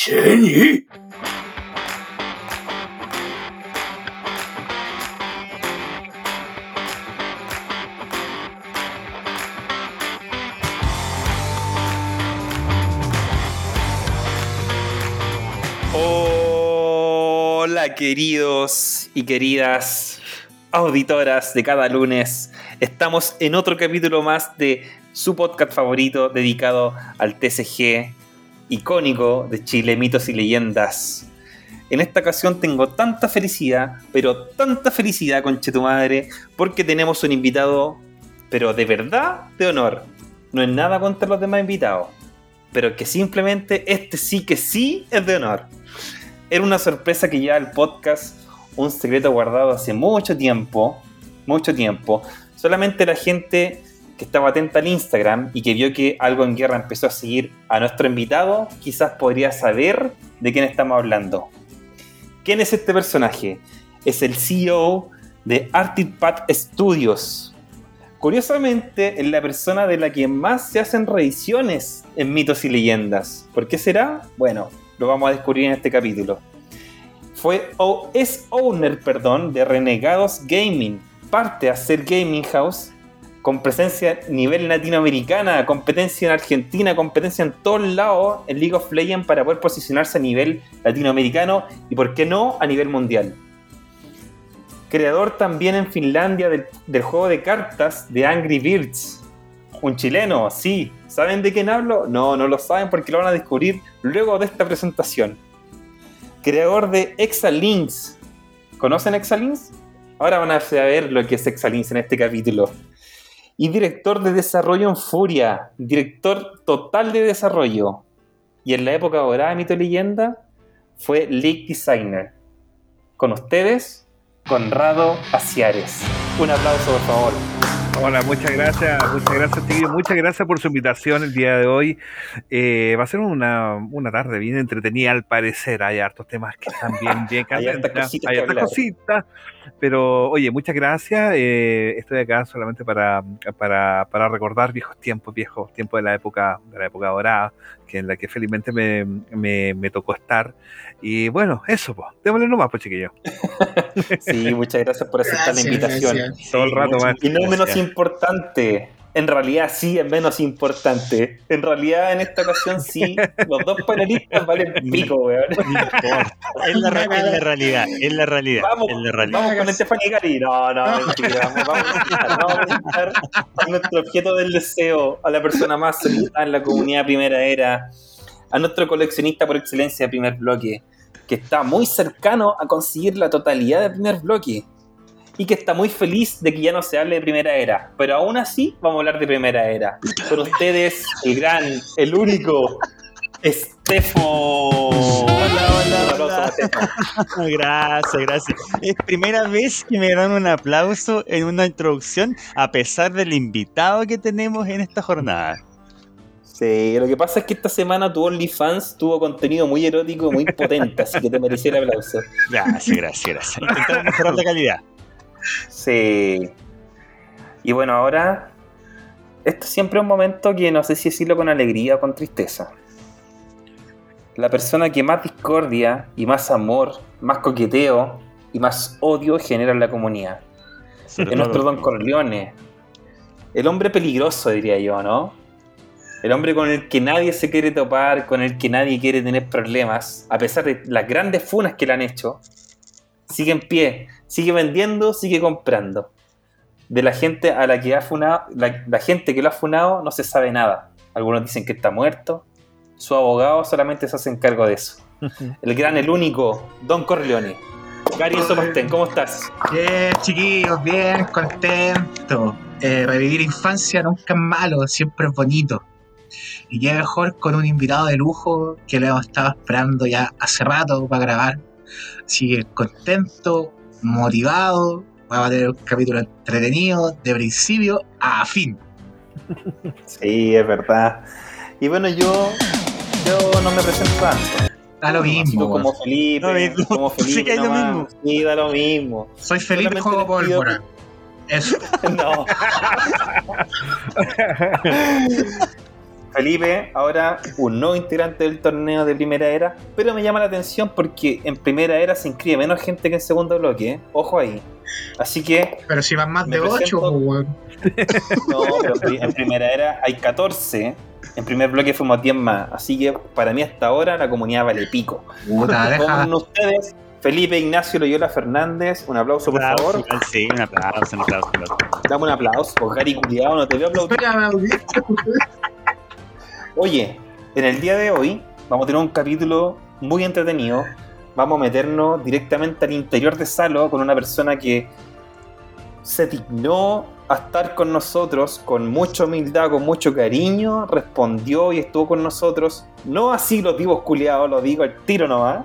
Jenny. Hola queridos y queridas auditoras de cada lunes. Estamos en otro capítulo más de su podcast favorito dedicado al TCG icónico de Chile, mitos y leyendas. En esta ocasión tengo tanta felicidad, pero tanta felicidad, conche tu madre, porque tenemos un invitado, pero de verdad de honor. No es nada contra los demás invitados, pero que simplemente este sí que sí es de honor. Era una sorpresa que ya el podcast, un secreto guardado hace mucho tiempo, mucho tiempo. Solamente la gente que estaba atenta al Instagram y que vio que algo en guerra empezó a seguir a nuestro invitado, quizás podría saber de quién estamos hablando. ¿Quién es este personaje? Es el CEO de Artipad Studios. Curiosamente, es la persona de la que más se hacen reediciones en mitos y leyendas. ¿Por qué será? Bueno, lo vamos a descubrir en este capítulo. Fue o es owner, perdón, de Renegados Gaming, parte a ser Gaming House, con presencia a nivel latinoamericana, competencia en Argentina, competencia en todos lados en League of Legends para poder posicionarse a nivel latinoamericano y, por qué no, a nivel mundial. Creador también en Finlandia del, juego de cartas de Angry Birds. Un chileno, sí. ¿Saben de quién hablo? No, no lo saben porque lo van a descubrir luego de esta presentación. Creador de Exalinks. ¿Conocen Exalinks? Ahora van a ver lo que es Exalinks en este capítulo. Y director de desarrollo en Furia. Director total de desarrollo. Y en la época dorada de Mito y Leyenda fue League Designer. Con ustedes, Conrado Aciares. Un aplauso, por favor. Hola, muchas gracias, muchas gracias, Tigre, muchas gracias por su invitación el día de hoy. Eh, va a ser una, una tarde bien entretenida, al parecer. Hay hartos temas que están bien, bien Hay hartas cositas hay hartas cositas, pero oye, muchas gracias. eh, estoy acá solamente para, para, para recordar viejos tiempos, viejos tiempos de la época, de la época dorada, que en la que felizmente me, me, me tocó estar. Y bueno, eso, pues, démosle nomás, pues, chiquillo. Sí, muchas gracias por aceptar la invitación. gracias. Todo el rato, más. Y no menos importante, en realidad sí es menos importante. En realidad en esta ocasión sí, los dos panelistas valen pico, weón. Es la, re- es la realidad, es la realidad. Vamos, es la realidad. vamos con Stephanie Gary. No, no, mentira. Vamos, vamos a presentar, vamos a presentar a nuestro objeto del deseo, a la persona más solicitada en la comunidad primera era, a nuestro coleccionista por excelencia de primer bloque, que está muy cercano a conseguir la totalidad del primer bloque. Y que está muy feliz de que ya no se hable de primera era. Pero aún así vamos a hablar de primera era. Con ustedes, el gran, el único, Estefo. Hola, hola, hola. Gracias, gracias. Es primera vez que me dan un aplauso en una introducción, a pesar del invitado que tenemos en esta jornada. Sí, lo que pasa es que esta semana tu OnlyFans tuvo contenido muy erótico, muy potente, así que te merecía el aplauso. Gracias, gracias, gracias. Intentar mejorar la calidad. Sí. Y bueno, ahora, esto siempre es un momento que no sé si decirlo con alegría o con tristeza. La persona que más discordia y más amor, más coqueteo y más odio genera en la comunidad. Es nuestro Don Corleone. El hombre peligroso, diría yo, ¿no? El hombre con el que nadie se quiere topar, con el que nadie quiere tener problemas, a pesar de las grandes funas que le han hecho, sigue en pie, sigue vendiendo, sigue comprando. De la gente a la que ha funado, la, la gente que lo ha funado no se sabe nada. Algunos dicen que está muerto, su abogado solamente se hace cargo de eso. El gran, el único, Don Corleone. Gary Sopastén, ¿cómo estás? Bien, chiquillos, bien, contento. Eh, revivir infancia nunca es malo, siempre es bonito. Y qué mejor con un invitado de lujo que lo hemos estado esperando ya hace rato para grabar. Así que contento, motivado. Vamos a tener un capítulo entretenido de principio a fin. Sí, es verdad. Y bueno, yo, yo no me presento tanto. Da lo mismo. como. Felipe, Lo mismo. como Sí, Felipe que es lo mismo. Sí, da lo mismo. Soy Solamente juego pólvora. Eso. No. Felipe, ahora un nuevo integrante del torneo de primera era, pero me llama la atención porque en primera era se inscribe menos gente que en segundo bloque, ¿eh? ojo ahí. Así que, Pero si van más de pues, presento. 8, weón. no, pero en pri- en primera era hay 14, en primer bloque fuimos 10 más, así que para mí hasta ahora la comunidad vale pico. Puta. Con ustedes, Felipe Ignacio Loyola Fernández, un aplauso por Aplauso, favor. Sí, un aplauso, un aplauso. un aplauso. Dame un aplauso, Gary Culiado, no te veo aplaudir. Oye, en el día de hoy vamos a tener un capítulo muy entretenido. Vamos a meternos directamente al interior de Salo con una persona que se dignó a estar con nosotros con mucha humildad, con mucho cariño, respondió y estuvo con nosotros. No así los vivos culiados, lo digo al tiro nomás.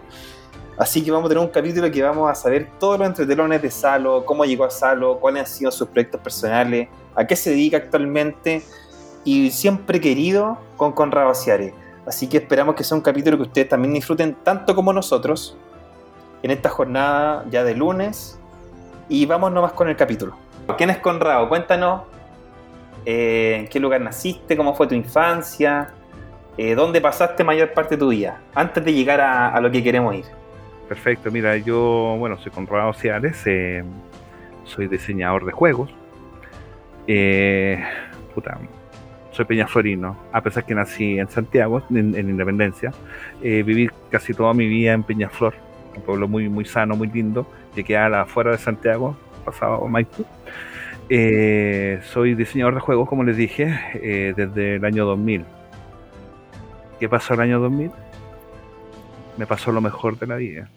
Así que vamos a tener un capítulo que vamos a saber todos los entretelones de Salo, cómo llegó a Salo, cuáles han sido sus proyectos personales, a qué se dedica actualmente y siempre querido con Conrado Ciare. Así que esperamos que sea un capítulo que ustedes también disfruten tanto como nosotros en esta jornada ya de lunes. Y vamos nomás con el capítulo. ¿Quién es Conrado? Cuéntanos eh, en qué lugar naciste, cómo fue tu infancia, eh, dónde pasaste mayor parte de tu vida, antes de llegar a, a lo que queremos ir. Perfecto, mira, yo, bueno, soy Conrado Ciales, eh, soy diseñador de juegos. Puta, soy peñaflorino, a pesar que nací en Santiago, en, en Independencia. Eh, viví casi toda mi vida en Peñaflor, un pueblo muy, muy sano, muy lindo, que queda afuera de Santiago, pasado Maipú. Eh, soy diseñador de juegos, como les dije, eh, desde el año 2000. ¿Qué pasó el año 2000? Me pasó lo mejor de la vida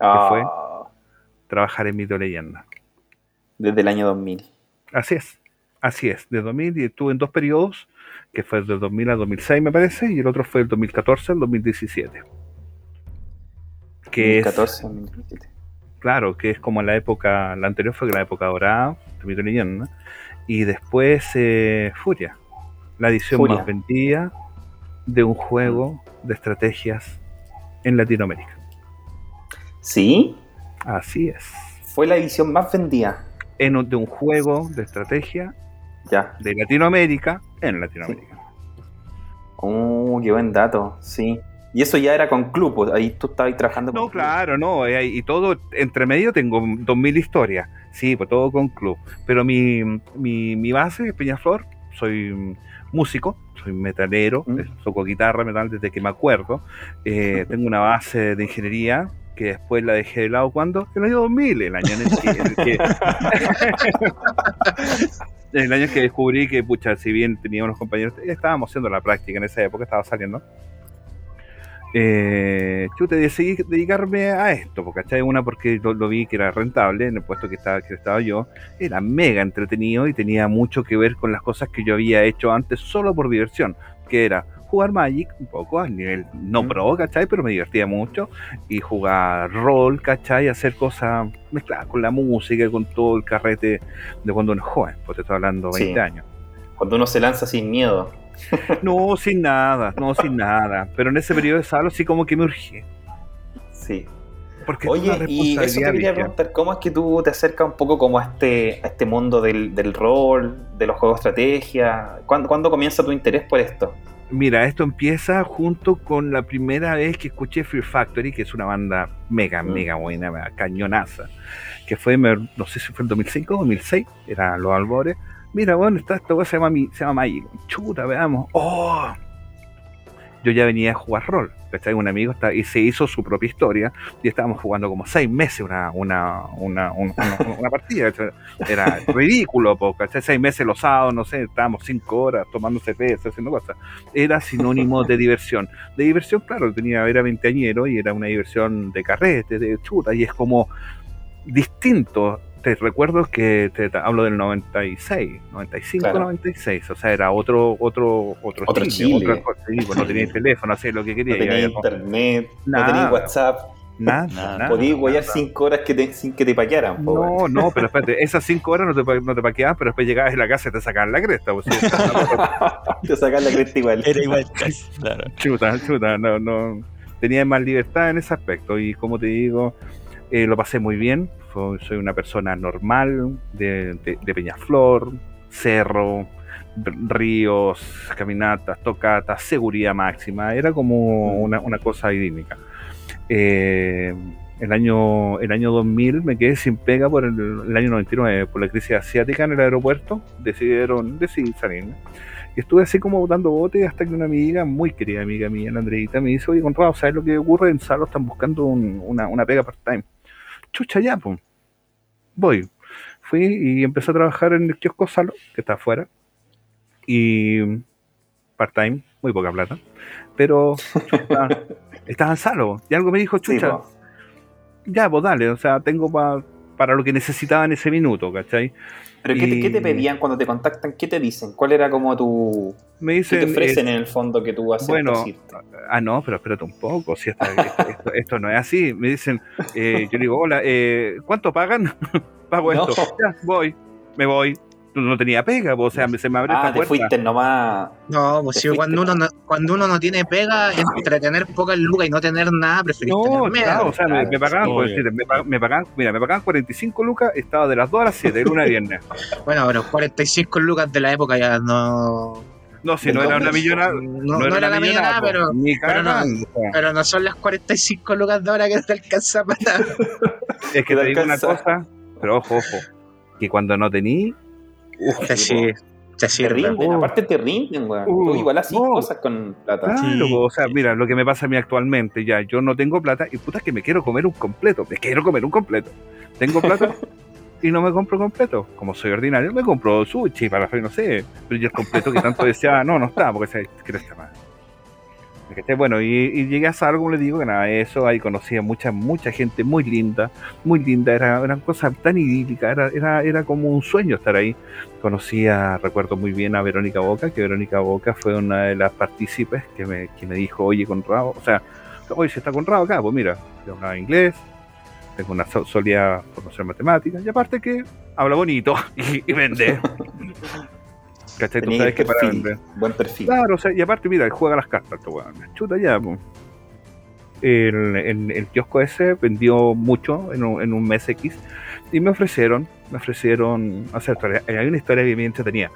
fue? Ah, trabajar en Mito Leyenda. Desde el año 2000. Así es, así es, de 2000 y estuve en dos periodos, que fue del 2000 al 2006 me parece, y el otro fue del 2014 al 2017. Que 2014, es, 2017. claro, que es como la época, la anterior fue la época dorada Leyenda, y después eh, Furia, la edición Furia. más vendida de un juego de estrategias en Latinoamérica. ¿Sí? Así es. Fue la edición más vendida. En, de un juego de estrategia Ya. de Latinoamérica en Latinoamérica. Oh, qué buen dato, sí. Y eso ya era con club, pues, ahí tú estabas trabajando No, con club. claro, no, eh, y todo, entre medio tengo 2000 historias, sí, pues todo con club, pero mi, mi, mi base es Peñaflor, soy músico, soy metalero, Mm. eh, toco guitarra, metal desde que me acuerdo, eh, tengo una base de ingeniería que después la dejé de lado cuando en el año 2000, el año en el que, que- el año que descubrí que, pucha, si bien tenía unos compañeros, estábamos haciendo la práctica en esa época, estaba saliendo. Eh, chuta, decidí dedicarme a esto, ¿cachai? Una porque lo, lo vi que era rentable en el puesto que estaba, que estaba yo, era mega entretenido y tenía mucho que ver con las cosas que yo había hecho antes solo por diversión, que era jugar Magic un poco a nivel no pro, ¿cachai? Pero me divertía mucho y jugar rol, ¿cachai? Hacer cosas mezcladas con la música, con todo el carrete de cuando uno es joven, pues te estoy hablando Sí. 20 años. Cuando uno se lanza sin miedo. No, sin nada, no, sin nada. Pero en ese periodo de salo sí como que me urgí. Sí. Porque Oye, y eso te quería preguntar, ¿cómo es que tú te acercas un poco como a este, a este mundo del, del rol, de los juegos de estrategia? ¿Cuándo, cuándo comienza tu interés por esto? Mira, esto empieza junto con la primera vez que escuché Fear Factory, que es una banda mega, Mm. mega buena, cañonaza, que fue, no sé si fue el 2005 o 2006, era Los Albores. Mira, bueno, esta, esta cosa se llama, se llama Magic. Chuta, veamos. ¡Oh! Yo ya venía a jugar rol, ¿cachai? Un amigo está, y se hizo su propia historia y estábamos jugando como seis meses una, una, una, una, una- partida. Era ridículo, po, ¿cachai? Seis meses los sábados, no sé, estábamos cinco horas tomando cerveza, haciendo cosas. Era sinónimo de diversión. De diversión, claro, tenía, era veinteañero y era una diversión de carrete, de chuta, y es como distinto. Te recuerdo que te, te hablo del 96, 95, Claro. 96, o sea, era otro otro otro, Otro Chile. otra cosa, sí, pues no tenía teléfono, hacía lo que quería. No tenías internet, no tenías WhatsApp, nada, Nada. nada, podías guayar nada. cinco horas que te- sin que te paquearan. No, no, pero espérate, esas cinco horas no te, no te paqueabas, pero después llegabas a la casa y te sacaban la cresta. Pues, sí. Te sacan la cresta igual. Era igual, claro. chuta, chuta, no, no. Tenía más libertad en ese aspecto y como te digo, eh, lo pasé muy bien. Soy una persona normal, de, de- de Peñaflor, cerro, ríos, caminatas, tocatas, seguridad máxima. Era como Mm. una, una cosa idílica. Eh, el, año, el año 2000 me quedé sin pega por el, el año 99, por la crisis asiática en el aeropuerto. Decidieron, decidí salirme. Y estuve así como dando bote hasta que una amiga, muy querida amiga mía, la Andreita, me dice, oye, Conrado, ¿sabes lo que ocurre? En Salo están buscando un- una, una pega part-time. Chucha, ya, pues. Voy. Fui y empecé a trabajar en el kiosco Salo, que está afuera. Y part-time, muy poca plata. Pero chucha, estaba en Salo. Y algo me dijo, chucha, ya, pues dale, o sea, tengo pa- para lo que necesitaba en ese minuto, ¿cachai? Pero ¿qué, te, qué te Y- pedían cuando te contactan? ¿Qué te dicen? ¿Cuál era como tu... Me ¿Qué te ofrecen eh, en el fondo que tú haces bueno, irte? Ah, no, pero espérate un poco. Si esta- esto, esto- esto no es así. Me dicen, eh, yo digo, hola, eh, ¿cuánto pagan? Pago No. esto. Ya, voy, me voy. No, tenía pega, o sea, me- se me abre Ah, esta te puerta. fuiste nomás. No, pues sí, fuiste, cuando uno, no, cuando uno no tiene pega, entre tener pocas lucas y no tener nada, preferís No, tener claro, o sea, me, claro, me pagaban, obvio. por decirte, me, me pagaban, mira, me pagaban 45 lucas, estaba de las 2 a las 7, de lunes a viernes. Bueno, pero 45 lucas de la época ya no. No, si no era una millonada. No, no era la millonada, pero, ni pero no. pero no son las 45 lucas de ahora que te alcanza para nada. Es que Te digo una cosa, pero ojo, ojo, que cuando no tení, Te sí, te rinden, Oh. aparte te rinden, weón. Uh, Tú igual así no. cosas con plata. Claro, Sí. o sea, mira, lo que me pasa a mí actualmente, ya, yo no tengo plata y puta que me quiero comer un completo, me quiero comer un completo. Tengo plata y no me compro completo. Como soy ordinario, me compro sushi para no sé, pero yo el completo que tanto deseaba, no, no está, porque se que está mal. ¿Me cachai? Bueno, y, y llegué a Salo, como les digo, que nada, eso, ahí conocí a mucha, mucha gente muy linda, muy linda, era, eran cosas tan idílicas, era, era, era como un sueño estar ahí. Conocí a, recuerdo muy bien a Verónica Boca, que Verónica Boca fue una de las partícipes que me, que me dijo, oye, Conrado, o sea, oye, si está Conrado acá, pues mira, yo hablaba inglés, tengo una sólida formación en matemáticas, y aparte que habla bonito y, y vende. ¿Cachai? Tú Tenía sabes que para perfil, vender. buen perfil. Claro, o sea, y aparte, mira, juega las cartas, este. Chuta ya, pues. El, el, el kiosco ese vendió mucho en un, en un mes X y me ofrecieron, me ofrecieron hacer historia. Hay una historia que me entretenía.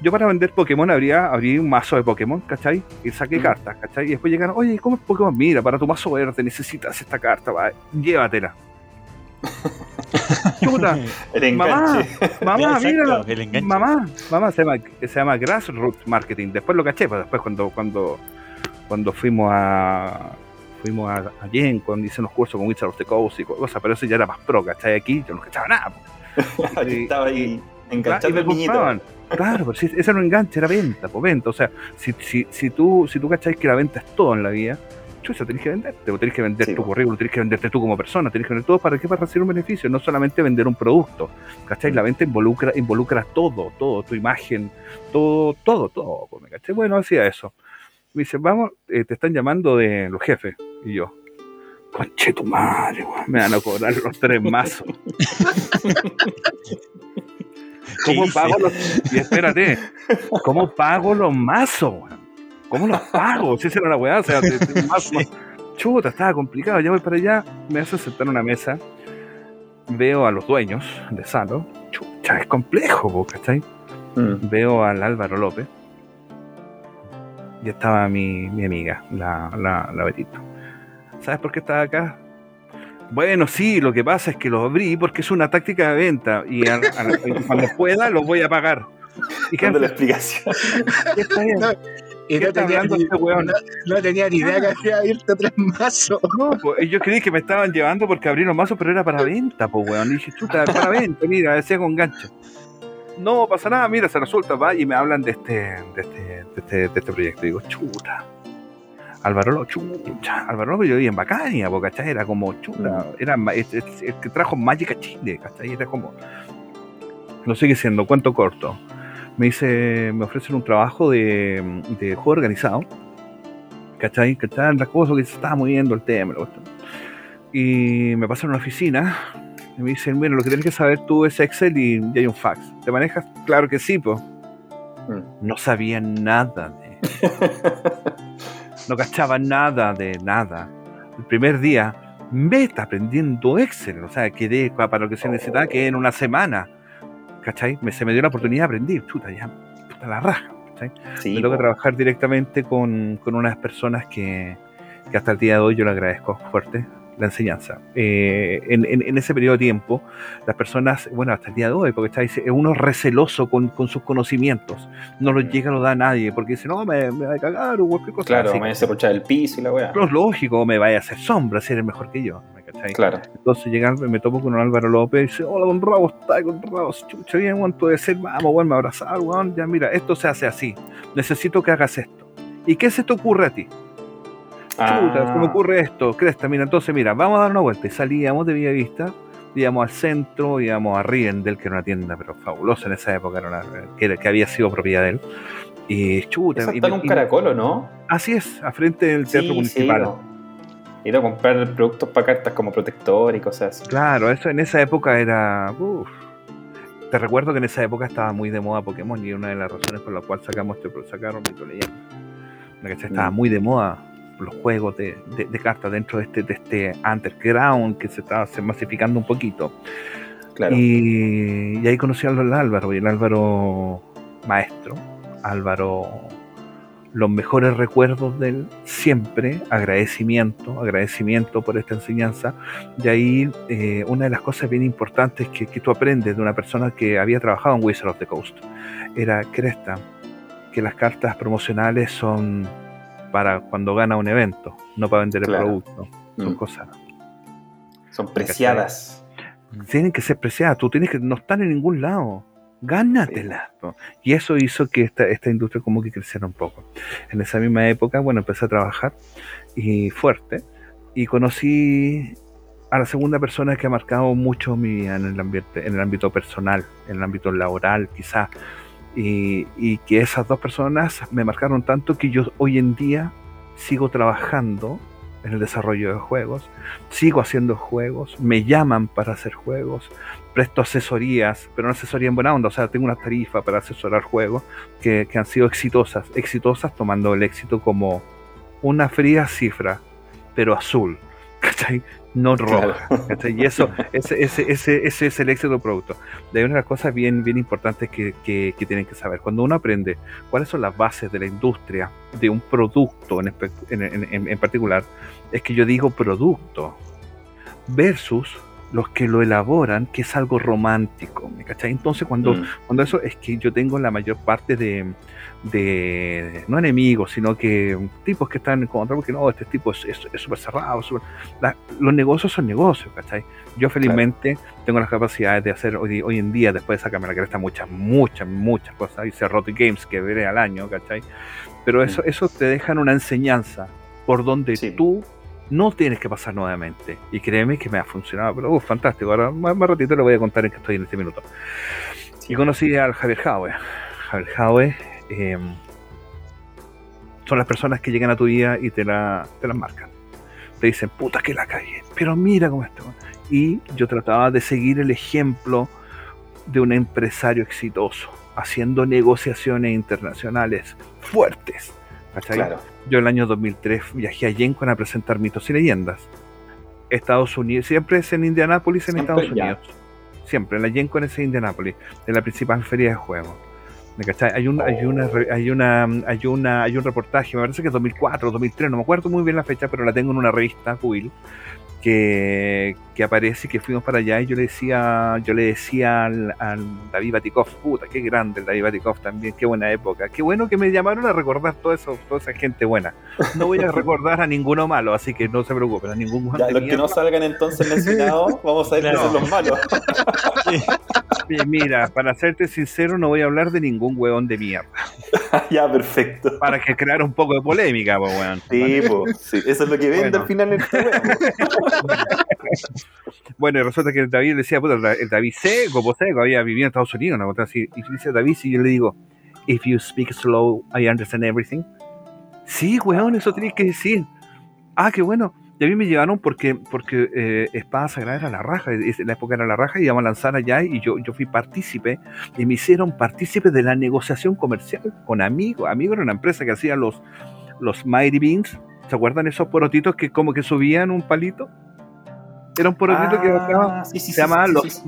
Yo para vender Pokémon habría, abrí un mazo de Pokémon, ¿cachai? Y saqué Mm. cartas, ¿cachai? Y después llegaron, oye, ¿cómo es Pokémon? Mira, para tu mazo verde necesitas esta carta, va, llévatela. Chuta, El mamá, enganche. mamá, Exacto, mira, el enganche. Mamá, mamá se llama, se llama Grassroots Marketing. Después lo caché, pues después cuando cuando cuando fuimos a fuimos a, a Yen, cuando hice unos cursos con Wizard of the Coast y cosas, pero eso ya era más pro, ¿cachai? Aquí yo no cachaba nada. pues. Estaba ahí y enganchando me el niñito. compraban. Claro, pero si ese un enganche, era venta, pues venta. O sea, si, si, si tú, si tú cacháis que la venta es todo en la vida, chucha, tenés que venderte, o tenés que vender Sí, tu po. currículum, tenés que venderte tú como persona, tenés que vender todo para qué, para recibir un beneficio, no solamente vender un producto. ¿Cachai? La venta involucra, involucra todo, todo, tu imagen, todo, todo, todo. ¿me cachai? Bueno, hacía eso. Me dice, vamos, eh, te están llamando de los jefes. Y yo, conche tu madre, weón, me van a cobrar los tres mazos. ¿Cómo pago los.? Y espérate, ¿cómo pago los mazos, weón? ¿Cómo los pago? Si esa era la weá, o sea, chuta, estaba complicado. Ya voy para allá, me hace sentar en una mesa, veo a los dueños de Salo, chucha, es complejo, ¿cachai? Mm. Veo al Álvaro López y estaba mi, mi amiga, la, la, la Betito. ¿Sabes por qué estaba acá? Bueno, sí, lo que pasa es que lo abrí porque es una táctica de venta y a- a- y cuando pueda los voy a pagar. ¿Y la explicación. qué está bien? No, Y ¿Qué no tenía, ni, este no, no tenía ni idea que había abierto tres mazos. No, pues, yo creí que me estaban llevando porque abrí los mazos, pero era para venta, pues, weón. Y dije, chuta, para venta, mira, decía con gancho. No pasa nada, mira, se resulta, va, y me hablan de este, de este, de este, de este proyecto. Y digo, chuta. Álvaro López, chucha. Álvaro López yo vivía en Bacania, po, ¿cachai? Era como, chuta, era es- es- el que trajo Magic a Chile, ¿cachai? Era como, lo sigue siendo, cuento corto. Me dice, me ofrecen un trabajo de, de juego organizado, ¿cachai? ¿cachai? La cosa que se estaba moviendo el tema. Y me pasan a una oficina y me dicen, bueno, lo que tienes que saber tú es Excel y, y hay un fax. ¿Te manejas? Claro que sí, pues. Mm. No sabía nada de... no cachaba nada de nada. El primer día me está aprendiendo Excel, o sea, quedé para lo que se necesitaba que en una semana. ¿Cachai? Me, se me dio la oportunidad de aprender, chuta, ya. a la raja. ¿cachai? Sí, me toca trabajar directamente con, con unas personas que, que hasta el día de hoy yo le agradezco fuerte la enseñanza. Eh, en, en- en ese periodo de tiempo, las personas, bueno, hasta el día de hoy, porque está, dice, uno es receloso con, con sus conocimientos, no los llega, no da a nadie, porque dice, no, me, me va a cagar o cualquier cosa Claro, así. me hace rochar el piso y la weá. No es lógico, me vaya a hacer sombra si eres mejor que yo. ¿Me cachai? Claro. Entonces llegan, me topo con un Álvaro López y dice, hola, don Rabo, está con Rabo, chucha, bien, weón, puede ser, vamos, weón, me abrazar, weón, ya mira, esto se hace así, necesito que hagas esto. ¿Y qué se te ocurre a ti? Chuta, se me Ah, ocurre esto, cresta, mira, entonces mira, vamos a dar una vuelta. Y salíamos de Villavista, íbamos al centro, íbamos a Rivendell, que era una tienda pero fabulosa en esa época, era una- que, era- que había sido propiedad de él. Y chuta, Esa y está en me- un y- caracol, ¿o no? así es, a frente del teatro Sí, municipal. sí, no. He ido a comprar productos para cartas como protector y cosas así. Claro, eso en esa época era. uf. Te recuerdo que en esa época estaba muy de moda Pokémon y una de las razones por la cual sacamos este sacaron Mito Leyenda. ¿Me cachai? Estaba Mm. muy de moda los juegos de, de- de cartas dentro de este, de este underground que se estaba se masificando un poquito. Claro. Y, y ahí conocí al Álvaro, y el Álvaro maestro, Álvaro, los mejores recuerdos de él, siempre agradecimiento, agradecimiento por esta enseñanza. Y ahí eh, una de las cosas bien importantes que, que tú aprendes de una persona que había trabajado en Wizard of the Coast era, Cresta, que las cartas promocionales son para cuando gana un evento, no para vender el Claro. producto. Son Mm. cosas Son preciadas. tienen que ser preciadas, tú tienes que no están en ningún lado. Gánatelas. po. Y eso hizo que esta, esta industria como que creciera un poco. En esa misma época, bueno, empecé a trabajar y fuerte y conocí a la segunda persona que ha marcado mucho mi vida en el ambiente, en el ámbito personal, en el ámbito laboral, quizás. Y, y que esas dos personas me marcaron tanto que yo hoy en día sigo trabajando en el desarrollo de juegos, sigo haciendo juegos, me llaman para hacer juegos, presto asesorías, pero no asesoría en buena onda, o sea, tengo una tarifa para asesorar juegos que, que han sido exitosas, exitosas tomando el éxito como una fría cifra, pero azul, ¿cachai? No roja. Claro. ¿cachai? Y eso, ese, ese, ese, ese es el éxito del producto. De ahí una de las cosas bien, bien importantes que, que, que tienen que saber. Cuando uno aprende cuáles son las bases de la industria, de un producto en, en, en- en particular, es que yo digo producto versus los que lo elaboran, que es algo romántico. ¿me cachai? Entonces, cuando, Mm. cuando eso es que yo tengo la mayor parte de, de no enemigos, sino que tipos que están en contra, porque no, este tipo es súper cerrado. súper- la- los negocios son negocios, ¿cachai? Yo felizmente tengo las capacidades de hacer hoy, hoy en día, después de sacarme la cresta, muchas, muchas, muchas cosas. Hice Rotic Games que veré al año, ¿cachai? Pero eso, eso te dejan una enseñanza por donde Sí. tú no tienes que pasar nuevamente. Y créeme que me ha funcionado, pero uh, fantástico. Ahora más, más ratito le voy a contar en qué estoy en este minuto. Y conocí al Javier Jaue. Javier Jaue eh, son las personas que llegan a tu vida y te, la, te las marcan. Te dicen, puta que la calle, pero mira cómo está. Y yo trataba de seguir el ejemplo de un empresario exitoso, haciendo negociaciones internacionales fuertes. ¿Cachai? Claro. Yo el año 2003 viajé a Yencon a presentar mitos y leyendas. Estados Unidos, siempre es en Indianápolis, en Siempre, Estados ya. Unidos. Siempre, la Yencon es en Indianápolis, de la principal feria de juegos. ¿Me cachai? Hay, un, hay, una, hay, una, hay, una, hay un reportaje, me parece que es 2004 o 2003, no me acuerdo muy bien la fecha, pero la tengo en una revista, Will, que, que aparece y que fuimos para allá y yo le decía, yo le decía al, al David Batikov, puta, qué grande el David Batikov también, qué buena época, qué bueno que me llamaron a recordar todo eso, toda esa gente buena. No voy a recordar a ninguno malo, así que no se preocupen, a ningún los que no salgan entonces mencionados, vamos a ver Claro. son los malos. Sí, Mira, para serte sincero, no voy a hablar de ningún huevón de mierda, ya, perfecto. para que crear un poco de polémica, pues, weón. Sí, po, sí, eso es lo que vende Bueno. al final esta wea. Bueno, resulta que el David decía, puta, el David seco, pues seco, había vivido en Estados Unidos, una cosa así. Y dice David, y yo le digo, if you speak slow, I understand everything. Sí, weón, eso tienes que decir. Ah, qué bueno. Y a mí me llevaron porque, porque eh, Espada Sagrada era la raja, es- la época era la raja, y íbamos a lanzar allá y yo, yo fui partícipe, y me hicieron partícipe de la negociación comercial con Amigo. Amigo era una empresa que hacía los, los Mighty Beans. ¿Se acuerdan esos porotitos que como que subían un palito? Era un porotito que bajaba Ah, sí, sí, se sí, sí, los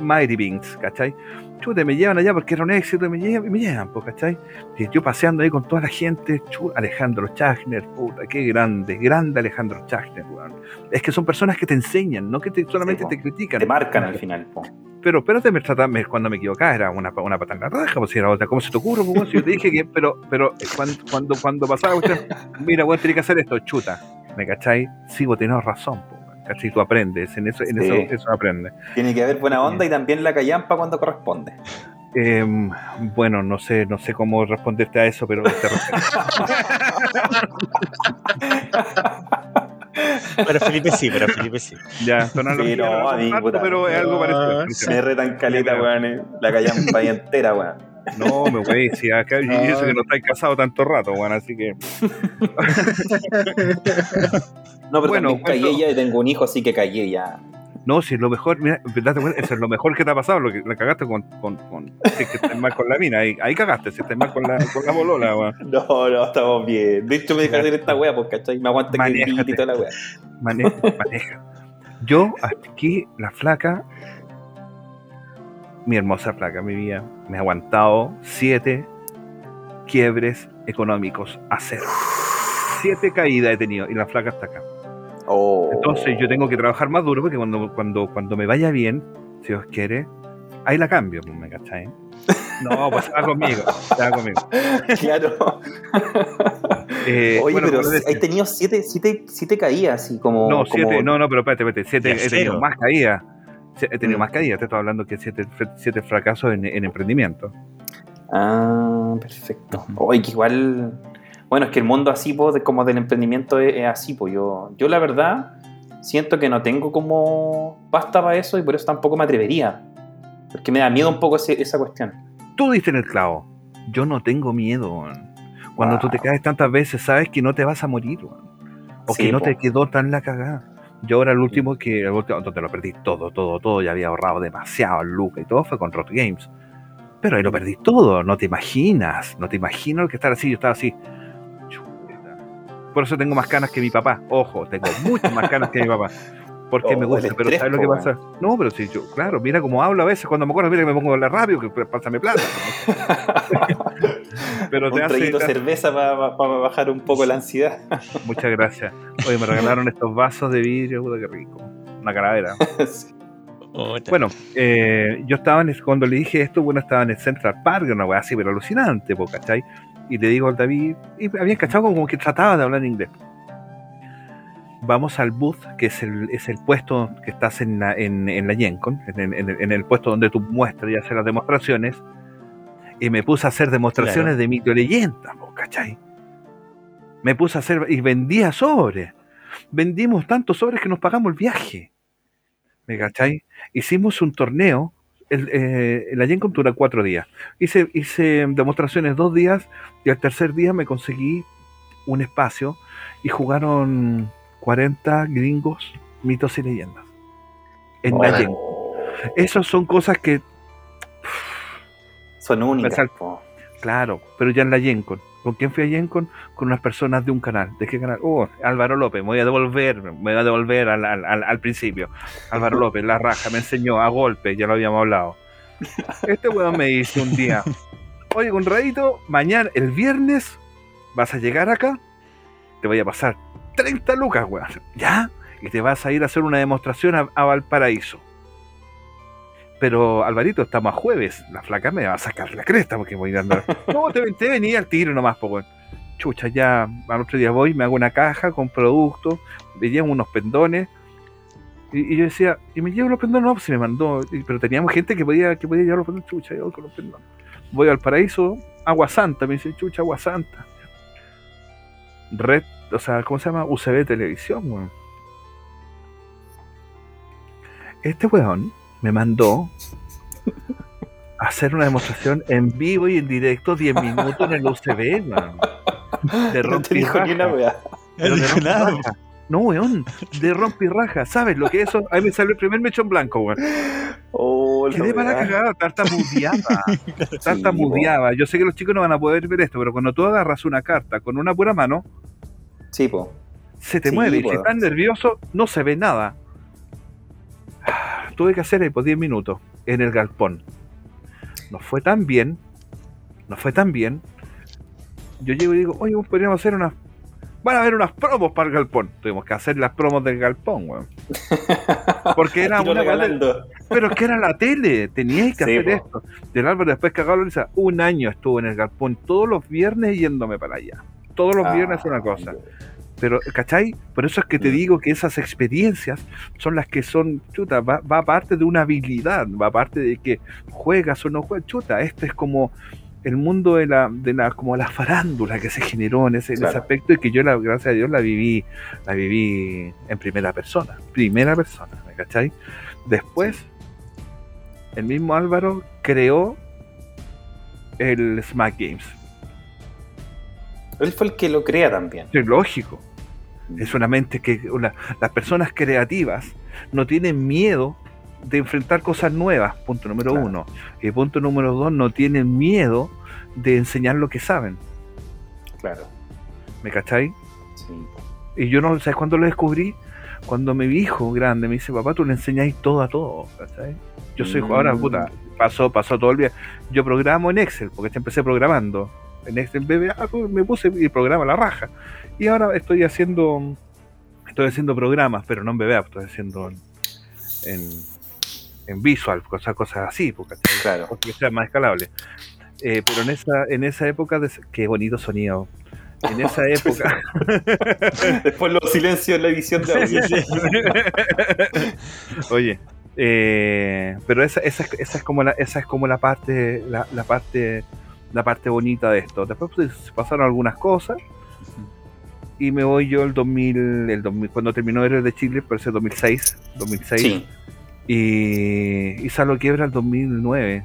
Mighty Beans, ¿cachai? Chute, me llevan allá porque era un éxito y me llevan, me llevan, pues, ¿cachai? Y yo paseando ahí con toda la gente, chu, Alejandro Chagner, puta, qué grande, grande Alejandro Chagner, weón. Es que son personas que te enseñan, no que te, solamente po. te critican. Te marcan al final, po. Pero espérate, me trataba, cuando me equivocaba era una, una patada en la raja, pues si era otra, ¿cómo se te ocurre? Pues, si yo te dije que, pero, pero cuando, cuando, cuando pasaba, usted, mira, weón, tenés que hacer esto, chuta, ¿me cachai? Sí, vos tenés razón, pues, weón, ¿cachai? Tú aprendes, en eso, en Sí. eso, eso aprendes. Tiene que haber buena onda y también la callampa cuando corresponde. Em, bueno, no sé, no sé cómo responderte a eso, pero te respeto. Pero Felipe sí, pero Felipe sí. ya, son Sí, no, a mí, puta, pero es algo parecido. Me retan caleta, weón. eh. La callampa ahí entera, weón. No, me voy, si acá y eso que no estáis casados tanto rato, bueno, así que. No, pero Bueno, también callé ya y tengo un hijo, así que callé ya. No, si es lo mejor, mira, eso es lo mejor que te ha pasado, lo que la cagaste con, con, con si es que estás mal con la mina, ahí, ahí cagaste, si estás mal con la, con la bolola, weón. No, no, estamos bien. De hecho, me deja hacer esta wea, pues, ¿cachai? Me aguanta que grite y toda la wea. Maneja, maneja. Yo, aquí, la flaca, mi hermosa flaca, mi vida, me ha aguantado siete quiebres económicos a cero. Siete caídas he tenido y la flaca está acá. Oh. Entonces yo tengo que trabajar más duro porque cuando, cuando, cuando me vaya bien, si Dios quiere, ahí la cambio, pues, ¿me cachai? No, pues se va conmigo, va conmigo. Claro. Eh, Oye, bueno, pero he tenido siete, siete, siete caídas, así como. no, como- siete, no, no, pero espérate, espérate, siete, he tenido más caídas. He tenido Mm. más caídas, te estoy hablando que siete, siete fracasos en, en emprendimiento. Ah, perfecto. Oye, que igual. Bueno, es que el mundo así, pues, como del emprendimiento es, es así, pues. Yo, yo, la verdad, siento que no tengo como pasta para eso y por eso tampoco me atrevería. Porque me da miedo un poco ese- esa cuestión. Tú diste en el clavo. Yo no tengo miedo. Cuando Wow. tú te caes tantas veces, sabes que no te vas a morir. O Sí, que no po. te quedó tan la cagada. Yo ahora el último que el último donde lo perdí todo, todo, todo, ya había ahorrado demasiado lucas y todo fue con Rot Games. Pero ahí lo perdí todo, no te imaginas, no te imagino el que estar así, yo estaba así. Por eso tengo más canas que mi papá. Ojo, tengo muchas más canas que mi papá. Porque Oh, me gusta, el pero ¿sabes lo que pasa? No, pero si yo, claro, mira cómo hablo a veces cuando me acuerdo, mira que me pongo a hablar rápido, que pásame plata. pero te un hace, te cerveza para bajar un poco la ansiedad. Muchas gracias. Oye, me regalaron estos vasos de vidrio, puta que rico. Una calavera. Sí. Otra. Bueno, eh, yo estaba en, cuando le dije esto, bueno, estaba en el Central Park, una weá así, pero alucinante, ¿cachai? Y le digo al David, y habían cachado como que trataba de hablar inglés. Vamos al booth, que es el, es el puesto que estás en la, en, en la Gencon, en, el- en el- en el puesto donde tú muestras y haces las demostraciones, y me puse a hacer demostraciones Claro. de mito y leyenda, ¿cachai? Me puse a hacer, y vendía sobres. Vendimos tantos sobres que nos pagamos el viaje. ¿Me cachai? Hicimos un torneo. El, eh, la Gencon dura cuatro días. Hice, hice demostraciones dos días y al tercer día me conseguí un espacio y jugaron 40 gringos, mitos y leyendas. En la Gencon. Oh, Esas son cosas que, Son únicas. Claro, pero ya en la Gencon. ¿Con quién fui a Gencon? Con unas personas de un canal. ¿De qué canal? Oh, Álvaro López. Me voy a devolver, me voy a devolver al, al- al- principio. Álvaro López, la raja, me enseñó a golpe, ya lo habíamos hablado. Este weón me dice un día, oye, Conradito, mañana, el viernes, vas a llegar acá, te voy a pasar 30 lucas, weón. ¿Ya? Y te vas a ir a hacer una demostración a, a Valparaíso. Pero, Alvarito, estamos a jueves. La flaca me va a sacar la cresta porque voy a andar. No, te, te venía al tiro nomás, po, weón. Chucha, ya al otro día voy, me hago una caja con productos, me llevo unos pendones. Y, y yo decía, y me llevo los pendones, no, pues se me mandó. Y- pero teníamos gente que podía, que podía llevar los pendones, chucha, yo con los pendones. Voy al paraíso, agua santa, me dice, chucha, agua santa. Red, o sea, ¿cómo se llama? UCB Televisión, weón. Este weón me mandó a hacer una demostración en vivo y en directo 10 minutos en el UCB, weón. De No te dijo ni una Nada. No, weón, de rompirraja. ¿Sabes lo que es eso? Ahí me salió el primer mechón blanco, weón. Oh, la Quedé para cagar, tartamudeaba. tartamudeaba. Yo sé que los chicos no van a poder ver esto, pero cuando tú agarras una carta con una pura mano, Sí, po. se te Sí, mueve. Y si estás nervioso, no se ve nada. Tuve que hacer ahí por 10 minutos en el galpón. nos fue tan bien, nos fue tan bien. Yo llego y digo, oye, podríamos hacer unas. Van a haber unas promos para el galpón. Tuvimos que hacer las promos del galpón, weón. Porque era una regalando. Pero es que era la tele, teníais que Sí, hacer po. esto. Del Álvaro después cagado la risa, un año estuve en el galpón todos los viernes yéndome para allá. Todos los viernes una cosa. Pero, ¿cachai? Por eso es que te Mm. digo que esas experiencias son las que son, chuta, va, va aparte de una habilidad, va aparte de que juegas o no juegas, chuta, este es como el mundo de la, de la, como la farándula que se generó en ese, en ese Claro. aspecto y que yo, la, gracias a Dios, la viví, la viví en primera persona, primera persona, ¿me cachai? Después, el mismo Álvaro creó el Smack Games. Él fue el que lo crea también. Es lógico. Es una mente que una- las personas creativas no tienen miedo de enfrentar cosas nuevas, punto número Claro. uno. Y punto número dos, no tienen miedo de enseñar lo que saben. Claro. ¿Me cachai? Sí. Y yo no, ¿sabes cuándo lo descubrí? Cuando mi hijo grande me dice, papá, tú le enseñáis todo a todo, ¿cachai? Yo soy Mm. ahora, puta, pasó, pasó todo el día. Yo programo en Excel, porque empecé programando. En Excel BBA pues, me puse y programa la raja. Y ahora estoy haciendo estoy haciendo programas, pero no en BBA, estoy haciendo en, en, en Visual, cosas, cosas así, ¿cachai? Claro. porque sea más escalable. Eh, pero en esa, en esa época, de, qué bonito sonido. En esa época, Después los silencios en la edición de audio. Oye, eh, pero esa, esa, es- esa es como la, esa es como la parte, la, la parte, la parte bonita de esto. Después pues, pasaron algunas cosas y me voy yo el 2000, el 2000 cuando terminó Héroes de Chile, parece 2006, 2006 Sí. y, y Salo quiebra el 2009.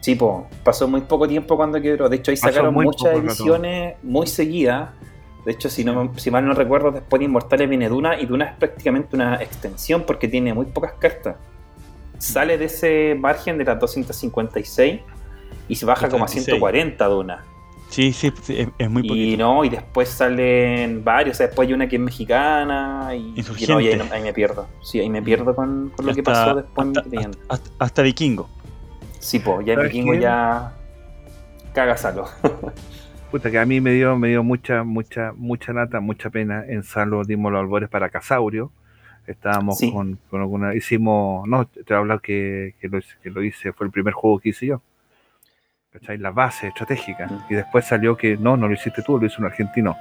Sí, po, pasó muy poco tiempo cuando quebró. De hecho, ahí sacaron muchas rato. ediciones muy seguidas. De hecho, si, no, si mal no recuerdo, después de Inmortales viene Duna y Duna es prácticamente una extensión porque tiene muy pocas cartas. Sale de ese margen de las 256 y se baja como a 236. 140 Duna. Sí, sí, sí, es, es muy Y poquito. no, y después salen varios. O sea, después hay una que es mexicana y, y no, y ahí, no- ahí me pierdo. Sí, ahí me pierdo con, con lo que pasó después en hasta, hasta- hasta Vikingo. Sí, po, ya el ¿Sabes vikingo qué? ya caga Salo. Puta, que a mí me dio, me dio mucha, mucha, mucha lata, mucha pena. En Salo dimos los albores para Casaurio. Estábamos Sí. con, con alguna. Hicimos. No, te voy a hablar que, que, lo, que lo hice. Fue el primer juego que hice yo. ¿Cachai? La base estratégica. Y después salió que no, no lo hiciste tú, lo hizo un argentino.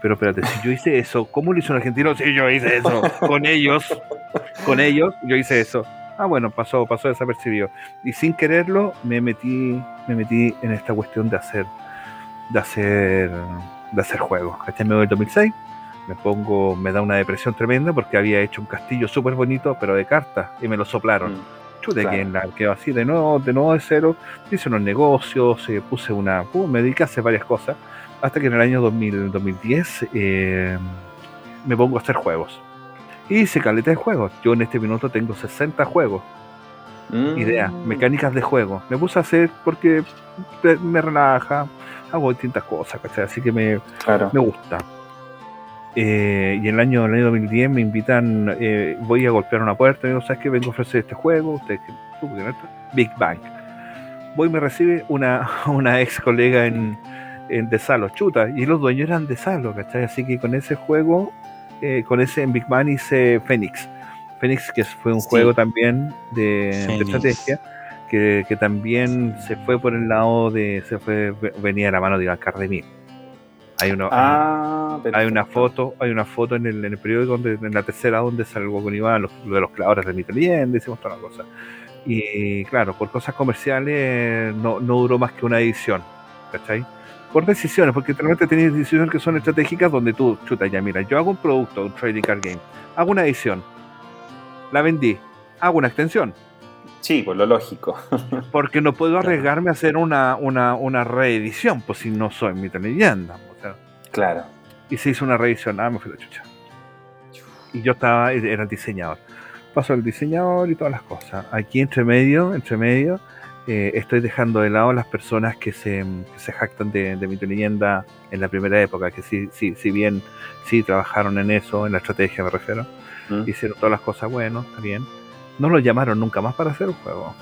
Pero espérate, si yo hice eso, ¿cómo lo hizo un argentino? Si yo hice eso con ellos, con ellos, yo hice eso. Ah, bueno, pasó, pasó desapercibido. Y sin quererlo, me metí, me metí en esta cuestión de hacer, de hacer, de hacer juegos. ¿Cachai? Me voy el 2006, me pongo, me da una depresión tremenda porque había hecho un castillo súper bonito, pero de cartas, y me lo soplaron. Mm. Chuta, Claro. que en la quedó así de nuevo, de nuevo de cero. Hice unos negocios, eh, puse una. uh, me dediqué a hacer varias cosas. Hasta que en el año 2000, 2010 eh, me pongo a hacer juegos. Y hice caleta de juegos. Yo en este minuto tengo 60 juegos, Mm. ideas, mecánicas de juego. Me puse a hacer porque me- relaja, hago distintas cosas, ¿cachai? Así que me, Claro. me gusta. Eh, y en el año, en el año 2010 me invitan, eh, voy a golpear una puerta y digo, ¿sabes qué? Vengo a ofrecer este juego. Big Bang. Voy y me recibe una, una ex colega en, en de Salo, chuta, y los dueños eran de Salo, ¿cachai? Así que con ese juego, eh, con ese en Big Bang hice Phoenix. Phoenix, que fue un Sí. juego también de, estrategia, que, que también se fue por el lado de, se fue, venía de la mano de Iván Cardemil. Hay Ah, hay una foto, hay una foto en el, en el periódico donde, en la tercera donde salgo con Iván, los, lo de los clavadores de mi leyenda, hicimos toda la cosa. Y claro, por cosas comerciales no, no duró más que una edición, ¿cachai? Por decisiones, porque realmente tenéis decisiones que son estratégicas donde tú, chuta, ya mira, yo hago un producto, un trading card game, hago una edición, la vendí, hago una extensión, Sí, pues lo lógico. porque no puedo arriesgarme a hacer una, una, una reedición, pues si no soy mi leyenda. Claro. y se hizo una reedición, ah, me fui la chucha. Y yo estaba, era el diseñador. Pasó el diseñador y todas las cosas. Aquí entre medio, entre medio, eh, estoy dejando de lado las personas que se, que se jactan de, de y leyenda en la primera época, que sí, sí, si bien sí trabajaron en eso, en la estrategia me refiero, Mm. hicieron todas las cosas bueno, está bien. No los llamaron nunca más para hacer un juego.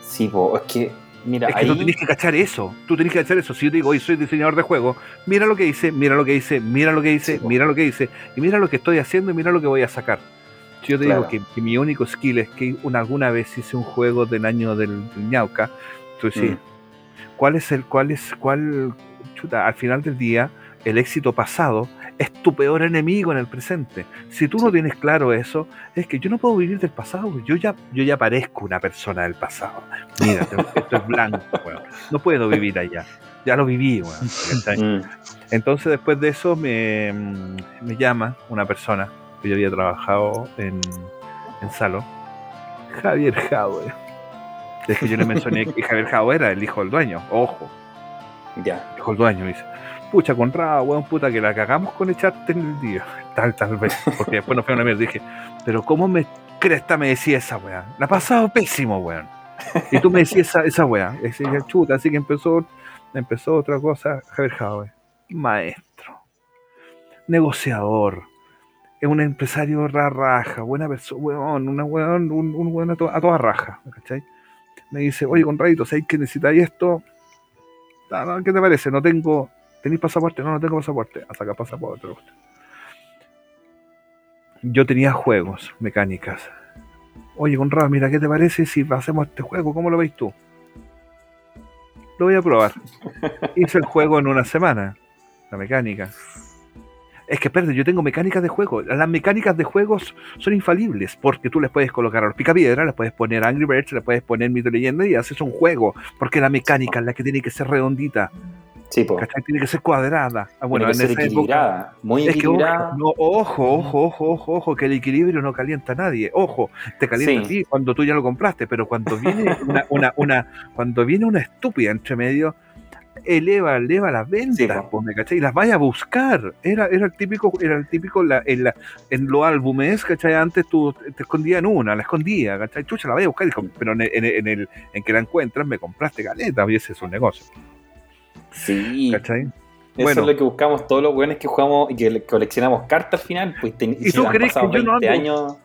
Sí, po, es que, mira, Es que ahí. tú tenés que cachar eso. Tú tenés que cachar eso. Si yo te digo, hoy soy diseñador de juego, mira lo que hice, mira lo que hice, mira lo que hice, Sí, mira lo que hice, y mira lo que estoy haciendo y mira lo que voy a sacar. Si yo te Claro. digo que, que mi único skill es que una, alguna vez hice un juego del año del, del ñauca, tú decís, Mm. ¿cuál es el, cuál es, cuál, chuta, al final del día, el éxito pasado es tu peor enemigo en el presente. Si tú no tienes claro eso, es que yo no puedo vivir del pasado. Yo ya, yo ya parezco una persona del pasado. Mira, esto, es blanco, weón. No puedo vivir allá. Ya lo viví, weón. Mm, Entonces después de eso me, me llama una persona que yo había trabajado en, en Salo, Javier Jaue. Es que yo le mencioné que Javier Jaue era el hijo del dueño, ojo, ya. hijo del dueño, dice. Pucha, Conrado, weón, puta, que la cagamos con echarte en el día. Tal, tal vez. Porque después no fue una mierda. Dije, pero ¿cómo me cresta me decía esa weá? La ha pasado pésimo, weón. Y tú me decías esa, esa weá. Decía, chuta, así que empezó, empezó otra cosa, Javier Jaue. Maestro. Negociador. Es un empresario ra raja, buena persona, weón, una weón, un, un weón a, to- a toda raja, ¿cachai? Me dice, oye, Conradito, ¿sabes que necesitáis esto? Ah, ¿Qué te parece? No tengo. ¿Tenéis pasaporte? No, no tengo pasaporte. A sacar pasaporte. Yo tenía juegos, mecánicas. Oye, Conrado, mira, ¿qué te parece si hacemos este juego? ¿Cómo lo veis tú? Lo voy a probar. Hice el juego en una semana. La mecánica. Es que, espérate, yo tengo mecánicas de juego. Las mecánicas de juegos son infalibles porque tú les puedes colocar a los picapiedras, les puedes poner Angry Birds, les puedes poner Mito Leyenda y haces un juego. Porque la mecánica es la que tiene que ser redondita, Tiene que ser cuadrada. Ah, bueno, Tiene que en ser esa época. equilibrada. Muy Es que ojo, equilibrada. ojo, ojo, ojo, ojo, ojo, que el equilibrio no calienta a nadie. Ojo, te calienta Sí. a ti cuando tú ya lo compraste, pero cuando viene una, una, una, cuando viene una estúpida entre medio, eleva, eleva las ventas, Sí, pues, ¿me cachai? Y las vaya a buscar. Era, era el típico, era el típico la- en, la- en los álbumes, ¿cachai? Antes tú te escondías en una, la escondía, ¿cachai? Chucha, la vaya a buscar, pero en, el- en el, en el- en que la encuentras me compraste caleta, y ese es un negocio, Sí. ¿cachai? Eso Bueno. es lo que buscamos todos los buenos que jugamos y que le- coleccionamos cartas al final. Pues ten- ¿Y tú crees que yo no 20 ando- años.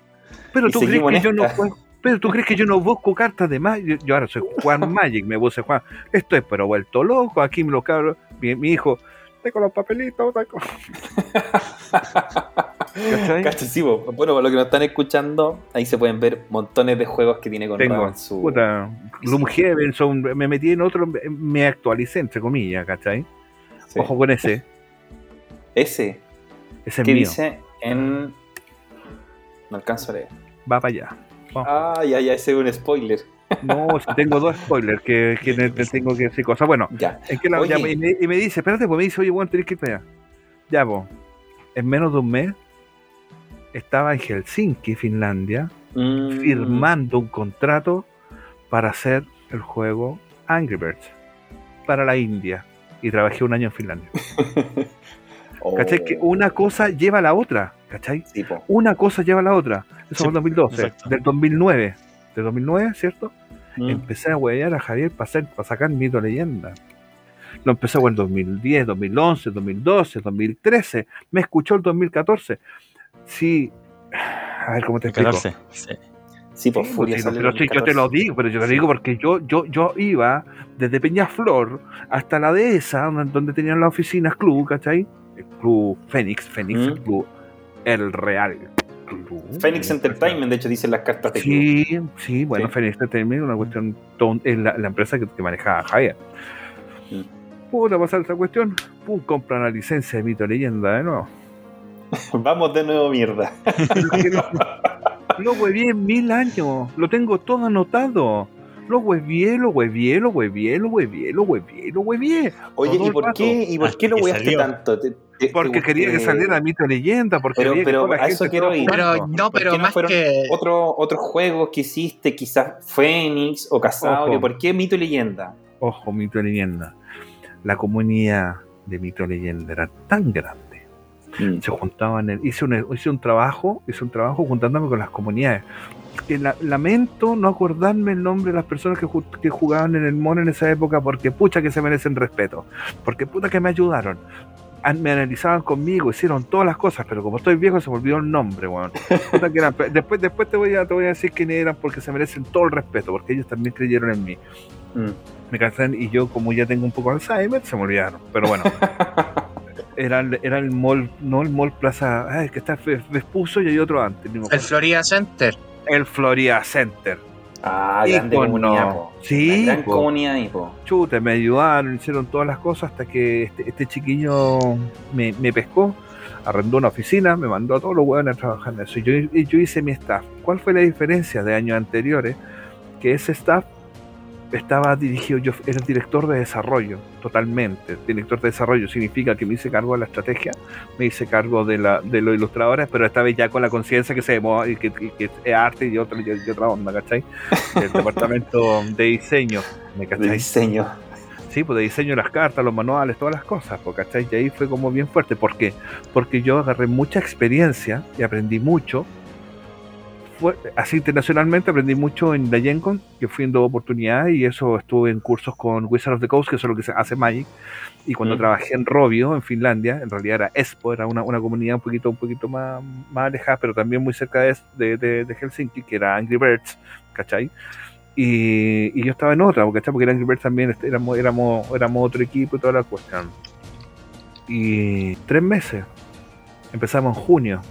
Pero tú crees que yo no esta. juego. Pero tú crees que yo no busco cartas de Magic. Yo ahora soy Juan Magic, me puse Juan. Esto es pero vuelto loco. Aquí me lo cabros. Mi, mi hijo, tengo los papelitos. tengo-". ¿Cachai? Cacha, sí, po. bueno, para los que nos están escuchando, ahí se pueden ver montones de juegos que tiene con Tengo, en su. puta, Gloomhaven, son, me metí en otro, me actualicé, entre comillas, ¿cachai? Sí. Ojo con ese, Ese, ese es que mío, dice en. No alcanzo a leer. va para allá. Ah, ya, ya, ese es un spoiler. No, tengo dos spoilers que, que tengo que decir cosas. Bueno, Ya. Es que la, ya y, me, y me dice, espérate, pues me dice, oye, bueno, tenés que ir para allá. Ya, pues, en menos de un mes estaba en Helsinki, Finlandia, Mm, firmando un contrato para hacer el juego Angry Birds para la India. Y trabajé un año en Finlandia. oh, ¿Cachai? Que una cosa lleva a la otra, ¿cachai? sí. Una cosa lleva a la otra. Eso Sí, fue en 2012. exacto. Del 2009. Del 2009, ¿cierto? Mm. empecé a huevear a Javier para, hacer, para sacar mito leyenda. Lo empecé en 2010, 2011, 2012, 2013. Me escuchó el 2014. Sí. A ver cómo te explico. 14. Sí. Sí, por Sí, Furia sí, pero sí, yo te lo 2014. digo, pero yo te lo digo porque yo, yo, yo iba desde Peñaflor hasta la dehesa, donde, donde tenían las oficinas club, ¿cachai? El club Fénix, Fénix, Mm. el club El Real. Club. Phoenix Entertainment, de hecho, dicen las cartas de club. Sí, sí, bueno, Sí. Fénix Entertainment es una cuestión, es la, la empresa que, que manejaba Javier. Mm. Puta, pasar esa cuestión, pum, compran la licencia de mito leyenda de nuevo. Vamos de nuevo, mierda. Lo huevié en mil años, lo tengo todo anotado. Lo huevié, lo huevié, lo huevié, lo huevié, lo huevié, lo huevié. Oye, Todo ¿y por qué, y por Hasta qué lo hueaste tanto? Te- te- Porque te- quería que saliera mito leyenda, porque Pero- que pero a eso quiero ir. Pero no, ¿Por pero no más que. Otro, otros juegos que hiciste, quizás Fénix o Casaurio, Ojo. ¿por qué mito y leyenda? Ojo, mito leyenda. La comunidad de mito leyenda era tan grande se juntaban, en- hice, un, hice un trabajo, hice un trabajo juntándome con las comunidades. Que la- lamento no acordarme el nombre de las personas que, que jugaban en el mono en esa época porque pucha que se merecen respeto, porque puta que me ayudaron. me analizaban conmigo, hicieron todas las cosas, pero como estoy viejo se me olvidó el nombre, weón. Eran- después, después te voy a te voy a decir quiénes eran porque se merecen todo el respeto, porque ellos también creyeron en mí. Mm. Me cansan y yo como ya tengo un poco de Alzheimer, se me olvidaron. Pero bueno. Era, el- era el mall, no el mall Plaza, es que está Ves- Vespucio y hay otro antes. El. Florida Center. El Florida Center. Ah, grande Ícono. comunidad, po. Sí, gran po. comunidad po. Chuta, me ayudaron, hicieron todas las cosas hasta que este, este chiquillo me, me pescó, arrendó una oficina, me mandó a todos los huevones a trabajar en eso. Y yo, y yo hice mi staff. ¿Cuál fue la diferencia de años anteriores? Que ese staff estaba dirigido, yo era el director de desarrollo, totalmente. Director de desarrollo significa que me hice cargo de la estrategia, me hice cargo de, la, de los ilustradores, pero esta vez ya con la conciencia que se demo- y que, que- que es arte y otra, y otra onda, ¿cachai? Del departamento de diseño, ¿me De cachai? diseño. Sí, pues de diseño las cartas, los manuales, todas las cosas, pues, ¿cachai? Y ahí fue como bien fuerte. ¿Por qué? Porque yo agarré mucha experiencia y aprendí mucho. Así internacionalmente aprendí mucho en la Gen Con, que fui en dos oportunidades y eso estuve en cursos con Wizard of the Coast, que es lo que se hace Magic. Y cuando Mm. trabajé en Robio, en Finlandia, en realidad era Espo, era una, una comunidad un poquito, un poquito más, más alejada, pero también muy cerca de, de, de- de Helsinki, que era Angry Birds, ¿cachai? Y, y yo estaba en otra, ¿cachai? Porque en Angry Birds también este, éramos, éramos, éramos otro equipo y toda la cuestión. Y tres meses. Empezamos en junio.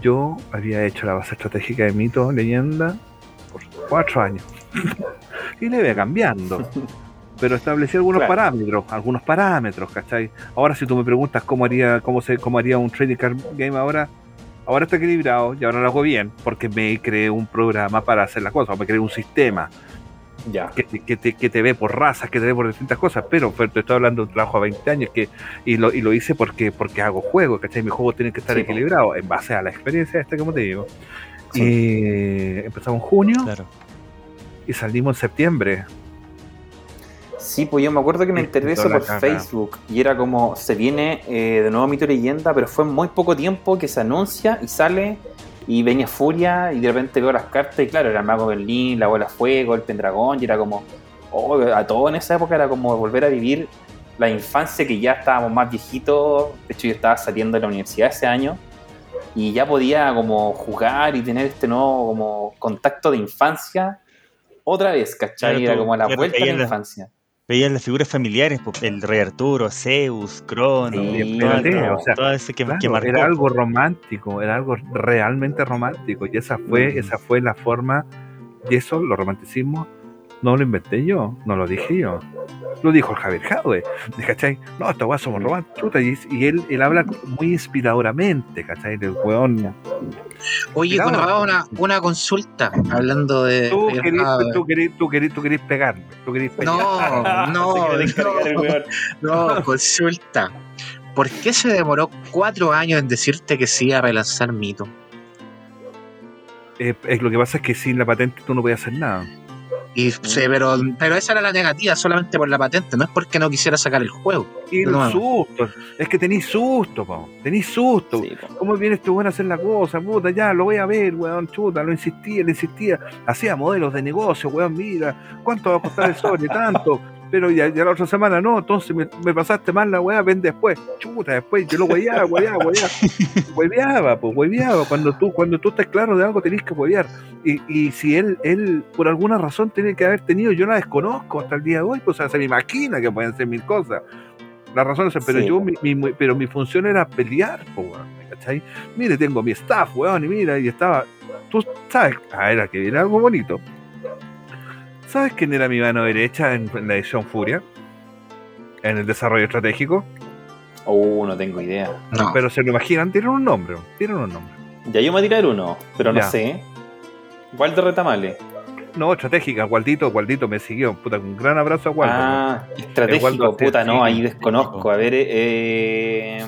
Yo había hecho la base estratégica de mito, leyenda, por cuatro años. y le iba cambiando. Pero establecí algunos Claro. parámetros, algunos parámetros, ¿cachai? Ahora si tú me preguntas cómo haría, cómo se, cómo haría un trading card game ahora, ahora está equilibrado y ahora lo hago bien, porque me creé un programa para hacer las cosas, o me creé un sistema Ya. que, te- que, te, que te ve por razas, que te ve por distintas cosas, pero, pero te estoy hablando de un trabajo a 20 años que, y, lo, y lo hice porque, porque hago juegos, ¿cachai? Mis juegos tienen que estar Sí, equilibrados en base a la experiencia esta, como te digo. Sí. Y empezamos en junio Claro. y salimos en septiembre. Sí, pues yo me acuerdo que me enteré de eso por. Facebook y era como, se viene eh, de nuevo Mito y Leyenda, pero fue en muy poco tiempo que se anuncia y sale y venía Furia y de repente veo las cartas y claro, era el Mago Berlín, la Bola de Fuego, el Pendragón y era como, oh, a todo en esa época era como volver a vivir la infancia que ya estábamos más viejitos, de hecho yo estaba saliendo de la universidad ese año y ya podía como jugar y tener este nuevo como contacto de infancia otra vez, ¿cachai? Claro, era como la vuelta a la- infancia. Veías las figuras familiares, el Rey Arturo, Zeus, Crono, Sí, todo, o sea, todo ese que, Claro, que marcó. era algo romántico, era algo realmente romántico. Y esa fue, Mm. esa fue la forma, y eso, los romanticismos, no lo inventé yo, no lo dije yo. Lo dijo el Javier Jadwe, ¿cachai? No, esta weá somos románticos. chuta, Y, y él, él habla muy inspiradoramente, ¿cachai? El weón. Oye, bueno, hago una, una consulta hablando de. Tú ah, tú querís, tú querís, tú pegarme, tú querís pegar. no, no, no, no, consulta. ¿Por qué se demoró cuatro años en decirte que iba a relanzar Mito? Eh, eh, lo que pasa es que sin la patente tú no podías hacer nada. Y sé, pero, pero esa era la negativa solamente por la patente, no es porque no quisiera sacar el juego. Y nuevo. sustos, es que tenís susto, po. tenís susto. Sí, po. ¿Cómo viene este weón a hacer la cosa? Puta, ya, lo voy a ver, weón, chuta, lo insistía, le insistía. Hacía modelos de negocio, weón, mira, ¿cuánto va a costar el sobre? Tanto. Pero ya, ya la otra semana no, entonces me, me pasaste mal la weá, ven después. Chuta, después yo lo hueveaba, hueveaba, hueveaba. Hueveaba, pues, hueveaba. Cuando tú, cuando tú estás claro de algo tenés que huevear. Y, y si él, él, por alguna razón, tiene que haber tenido, yo la desconozco hasta el día de hoy, pues o sea, se me imagina que pueden ser mil cosas. Las razones, pero Sí, yo, mi, mi- pero mi función era pelear, pues, ¿cachai? Mire, tengo mi staff, weón, y mira, y estaba, tú sabes, ah, era que era algo bonito. ¿Sabes quién era mi mano derecha en, en la edición Furia? En el desarrollo estratégico. Uh, no tengo idea. No. Pero se lo imaginan, tienen un nombre, tienen un nombre. Ya yo me voy a tirar uno, pero no Ya. sé. Waldo Retamale. No, estratégica, Waldito, Waldito me siguió, puta, un gran abrazo a Waldo. Ah, estratégico, El Waldo, puta, sí, no, ahí desconozco. A ver, eh.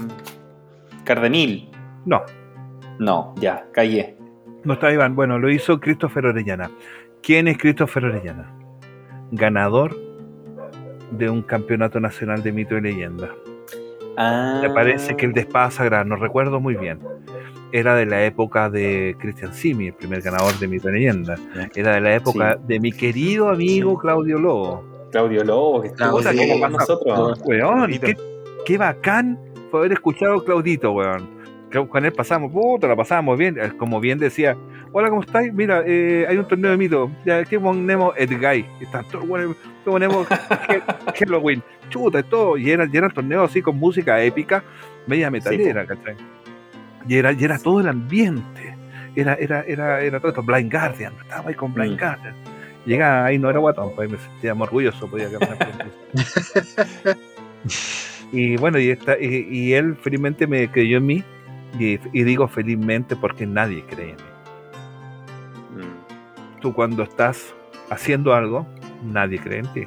Cardenil. No, No, ya, callé. no está Iván. Bueno, lo hizo Christopher Orellana. ¿Quién es Christopher Orellana? Ganador de un campeonato nacional de mito y leyenda. Ah, Me parece que el de Espada Sagrada, no recuerdo muy bien. Era de la época de Christian Simi, el primer ganador de Mito y Leyenda. Era de la época de mi querido amigo Sí. Claudio Lobo. Claudio Lobo, que estuvo Lobo. con nosotros. Weón. ¿qué, qué bacán fue haber escuchado a Claudito, weón. Con él pasamos, puta, la pasábamos bien. Eh, Como bien decía, hola, ¿cómo estáis? Mira, eh, hay un torneo de mito. Ya, ¿qué ponemos? Edguy. Están todos buenos. ¿Qué ponemos? Halloween. Chuta, y todo. Y era, y era el torneo así con música épica, media metalera, ¿cachai? Y era, y era todo el ambiente. Era, era, era, era todo esto. Blind Guardian. Estaba ahí con Blind Mm. Guardian. Llegaba ahí, no era guatón, pues me sentía muy orgulloso, podía caminar. Y bueno, y, esta, y, y él felizmente me creyó en mí, y, y digo felizmente porque nadie cree en mí. Tú cuando estás haciendo algo, nadie cree en ti.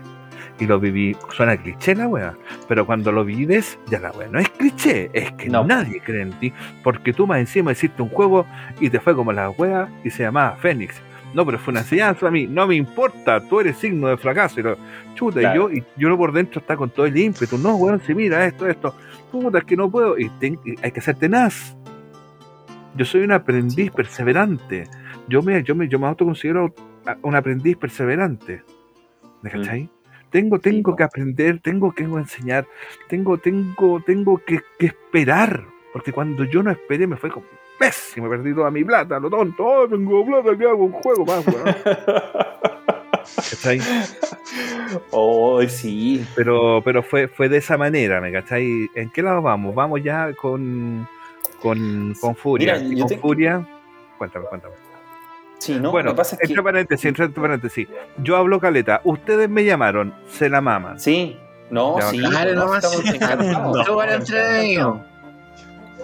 Y lo viví, suena cliché la wea, pero cuando lo vives, ya la wea no es cliché, es que No. nadie cree en ti, porque tú más encima hiciste un juego y te fue como la wea y se llamaba Fénix. No, pero fue una enseñanza a mí, no me importa, tú eres signo de fracaso. Y lo, chuta, Claro. y yo, y yo por dentro está con todo el ímpetu, no, weón, si mira esto, esto, puta, es que no puedo, y, ten- y hay que ser tenaz. Yo soy un aprendiz perseverante. Yo me, yo me, yo me autoconsidero un aprendiz perseverante. ¿Me Mm. cachai? Tengo, tengo que aprender, tengo que enseñar, tengo, tengo, tengo que, que esperar. Porque cuando yo no esperé me fue como pésimo, perdí toda mi plata, lo tonto, oh, tengo plata, ¿qué hago? Un juego más, weón. ¿Cachai? Oh, sí. Pero, pero fue, fue de esa manera, ¿me cachai? ¿En qué lado vamos? Vamos ya con, con, con Furia. Mira, Y con te- Furia, cuéntame, cuéntame. Sí, no, bueno, que pasa es que. entre paréntesis, entre paréntesis. Yo hablo caleta, ustedes me llamaron, se la maman. Sí, no, sí. Claro, no, no más. estamos encantados. No.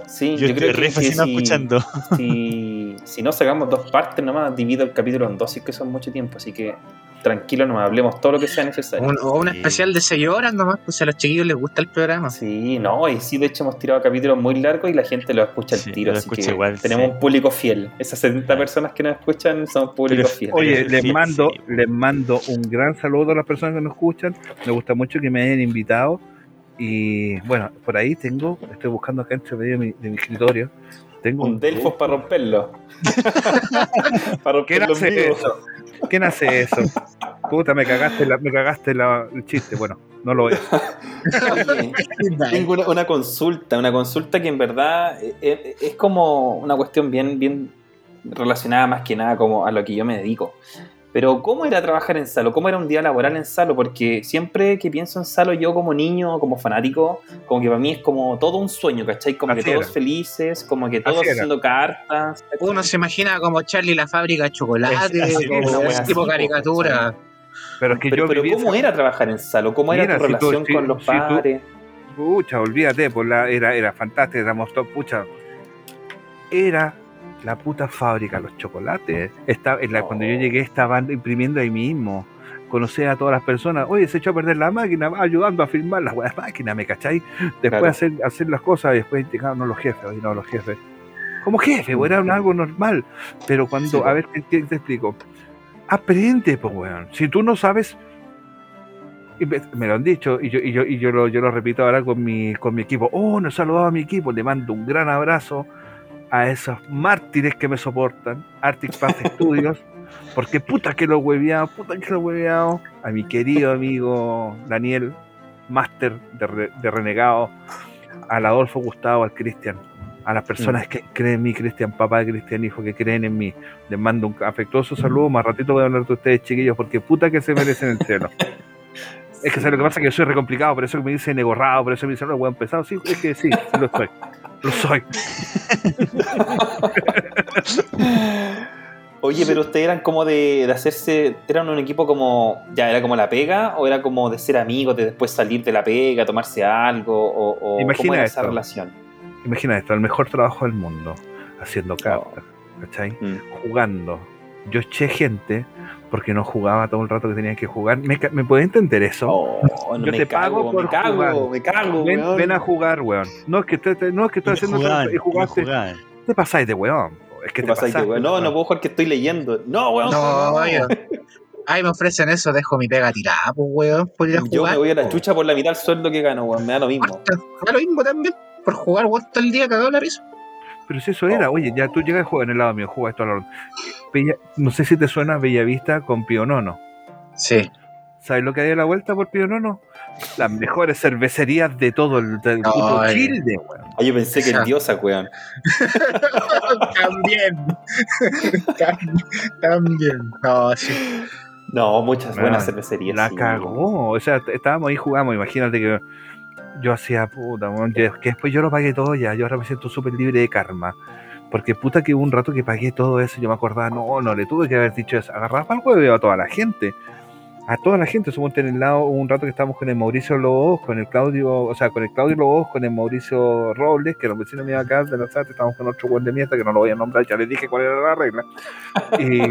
Sí, Yo, yo, creo que, fascinado si, escuchando. si, si no sacamos dos partes nomás, divido el capítulo en dos, y es que son mucho tiempo, así que tranquilo, nomás hablemos todo lo que sea necesario. Un- o un Sí. especial de 6 horas nomás, pues a los chiquillos les gusta el programa. Sí, no, y sí, de hecho hemos tirado capítulos muy largos y la gente lo escucha al Sí, tiro, así que igual, tenemos sí. un público fiel. Esas 70 Claro. personas que nos escuchan son público Pero- fiel. Oye, les mando, sí. les mando un gran saludo a las personas que nos escuchan. Me gusta mucho que me hayan invitado. Y bueno, por ahí tengo, estoy buscando acá entre medio de mi, de mi escritorio. Tengo un Delfos para romperlo. para ¿Quién romperlo vivo. eso? ¿Quién hace eso? Puta, me cagaste, la, me cagaste la- el chiste. Bueno, no lo. Oye, Tengo una, consulta, una consulta que en verdad eh, eh, es como una cuestión bien, bien relacionada más que nada como a lo que yo me dedico. Pero ¿cómo era trabajar en Salo? ¿Cómo era un día laboral en Salo? Porque siempre que pienso en Salo, yo como niño, como fanático, como que para mí es como todo un sueño, ¿cachai? Como Así que todos era. felices, como que todos Así era. haciendo cartas. Uno se imagina como Charlie la fábrica de chocolate, Es- como es, tipo po, caricatura. Pero es que Pero, yo pero ¿cómo esa- era trabajar en Salo? ¿Cómo era Mira, tu si tú- relación si- con los si tú- padres? Pucha, olvídate, pues la, era, era fantástico, éramos top, pucha. Era la puta fábrica, los chocolates. Estaba, en la- Cuando yo llegué estaban imprimiendo ahí mismo. Conocí a todas las personas. Oye, se echó a perder la máquina, ayudando a filmar las buenas máquinas, ¿me cachai? Después Claro. hacer, hacer las cosas y después llegaron los jefes, oye, no, los jefes. Como jefe, pues, era un- algo normal. Pero cuando, Sí, a ver, ¿qué, qué te explico? Aprende, pues, weón. Si tú no sabes, y me, me lo han dicho y yo, y yo, y yo, lo, yo lo repito ahora con mi, con mi equipo. Oh, no he saludado a mi equipo. Le mando un gran abrazo a esos mártires que me soportan, Arctic Path Studios, porque puta que lo hueveado, puta que lo hueveado. A mi querido amigo Daniel, máster de, re- de renegado, al Adolfo Gustavo, al Cristian, a las personas que creen en mí, Cristian, papá de Cristian, hijo, que creen en mí. Les mando un afectuoso saludo. Más ratito voy a hablar de ustedes, chiquillos, porque puta que se merecen el cielo. Es que ¿sabes lo que pasa? Que yo soy recomplicado, por eso que me dicen negorrado, por eso me dicen, no, weón, pesado. Sí, es que sí, sí lo soy. Lo soy. Oye, pero ustedes eran como de, de hacerse, eran un equipo como, ya era como la pega, o era como de ser amigos, de después salir de la pega, tomarse algo, o, o Imagina cómo era esa esto. relación. Imagina esto, el mejor trabajo del mundo, haciendo cartas, ¿cachai? Mm. Jugando. Yo eché gente porque no jugaba todo el rato que tenía que jugar. ¿Me, ¿me puede entender eso? Oh, no, Yo me te cago, pago por me cago, jugar. me cago, ven, weón. ven a jugar, weón. No es que esté, no es que estoy haciendo jugaban, y y jugaste. Te pasáis de weón. Es que ¿Qué te pasa ahí, pasaste, weón? No, weón. no puedo jugar que estoy leyendo. No, weón. No, oye. Ay, me ofrecen eso, dejo mi pega tirada, pues, weón, por ir a Yo jugar. me voy a la chucha por la mitad del sueldo que gano, weón. Me da lo mismo. Basta, Da lo mismo también, por jugar, weón, todo el día cagado la risa. Pero si eso era, oye, ya tú llegas y juegas en el lado mío, juega esto al. Bella- no sé si te suena Bellavista con Pionono. Sí. ¿Sabes lo que hay a la vuelta por Pionono? las mejores cervecerías de todo el del puto Ay. Chile, weón. Ah, yo pensé que el diosa, weón. También. Tam- También. No, sí. No, muchas buenas cervecerías. La sí. cagó. O sea, estábamos ahí jugamos. Imagínate que yo hacía puta, weón, que, que después yo lo pagué todo ya. Yo ahora me siento súper libre de karma. Porque puta que hubo un rato que pagué todo eso. Yo me acordaba, no, no le tuve que haber dicho eso. Agarraba para el huevo a toda la gente. A toda la gente. Somos en el lado, hubo un rato que estábamos con el Mauricio Lobos, con el Claudio, o sea, con el Claudio Lobos, con el Mauricio Robles, que era un vecino mío acá de la SAT. Estábamos con otro buen de mierda que no lo voy a nombrar. Ya les dije cuál era la regla. Y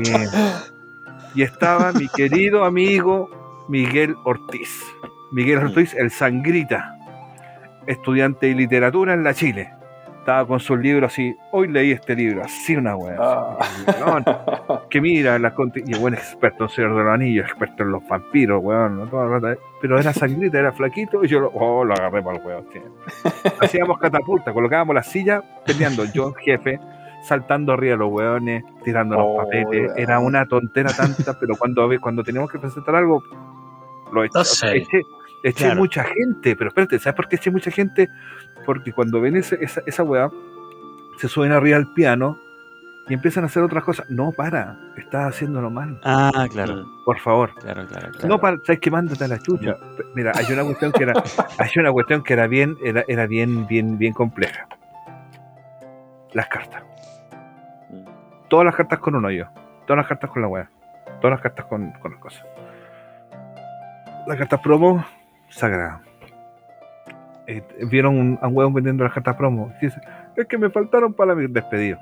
y estaba mi querido amigo Miguel Ortiz. Miguel Ortiz, el sangrita, estudiante de literatura en la Chile. Estaba con sus libros así. Hoy leí este libro, así una wea. Ah. Weón, que mira, la conti- y buen experto en Señor de los Anillos, experto en los vampiros, weón. ¿no? Toda la rata, ¿eh? Pero era sangrita, era flaquito, y yo lo, oh, lo agarré para el weón. sí. Hacíamos catapulta, colocábamos la silla, peleando yo, jefe, saltando arriba de los weones, tirando los Oh, papeles. Era una tontera tanta, pero cuando, cuando teníamos que presentar algo, lo eché. No sé. eché, eché Claro. mucha gente, pero espérate, ¿sabes por qué eché mucha gente? Porque cuando ven ese- esa, esa weá, se suben arriba al piano y empiezan a hacer otras cosas. No, para, estás haciéndolo mal. Ah, claro, Por favor. claro, claro. claro. No, para, sabes que mándate a la chucha. Mira, hay una cuestión que era, hay una cuestión que era bien, era, era bien, bien, bien compleja. Las cartas. Todas las cartas con un hoyo. Todas las cartas con la weá. Todas las cartas con, con las cosas. Las cartas promo, sagrada. Eh, Vieron un, a un weón vendiendo las cartas promo. Dice, es que me faltaron para mi despedido.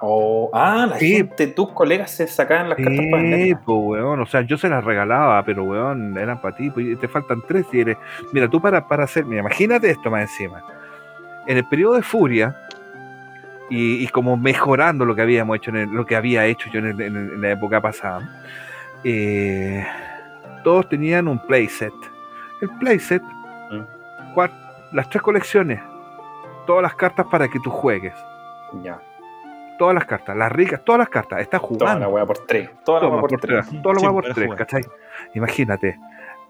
Oh, ah, la Sí. gente, tus colegas se sacaban las cartas para Sí, venderlas. pues, weón. O sea, yo se las regalaba, pero, weón, eran para ti. Pues, te faltan tres y eres. Mira, tú para, para hacer. Mira, imagínate esto más encima. En el periodo de furia, y, y como mejorando lo que habíamos hecho, en el- lo que había hecho yo en, el- en el- en la época pasada, eh, todos tenían un playset. El playset, Mm. las tres colecciones, todas las cartas para que tú juegues. Ya. Todas las cartas, las ricas, todas las cartas. Estás Toda jugando. la weá por tres. Toda la Toma weá por por tres. tres. Lo Sí, va por tres, jugar. ¿cachai? Imagínate.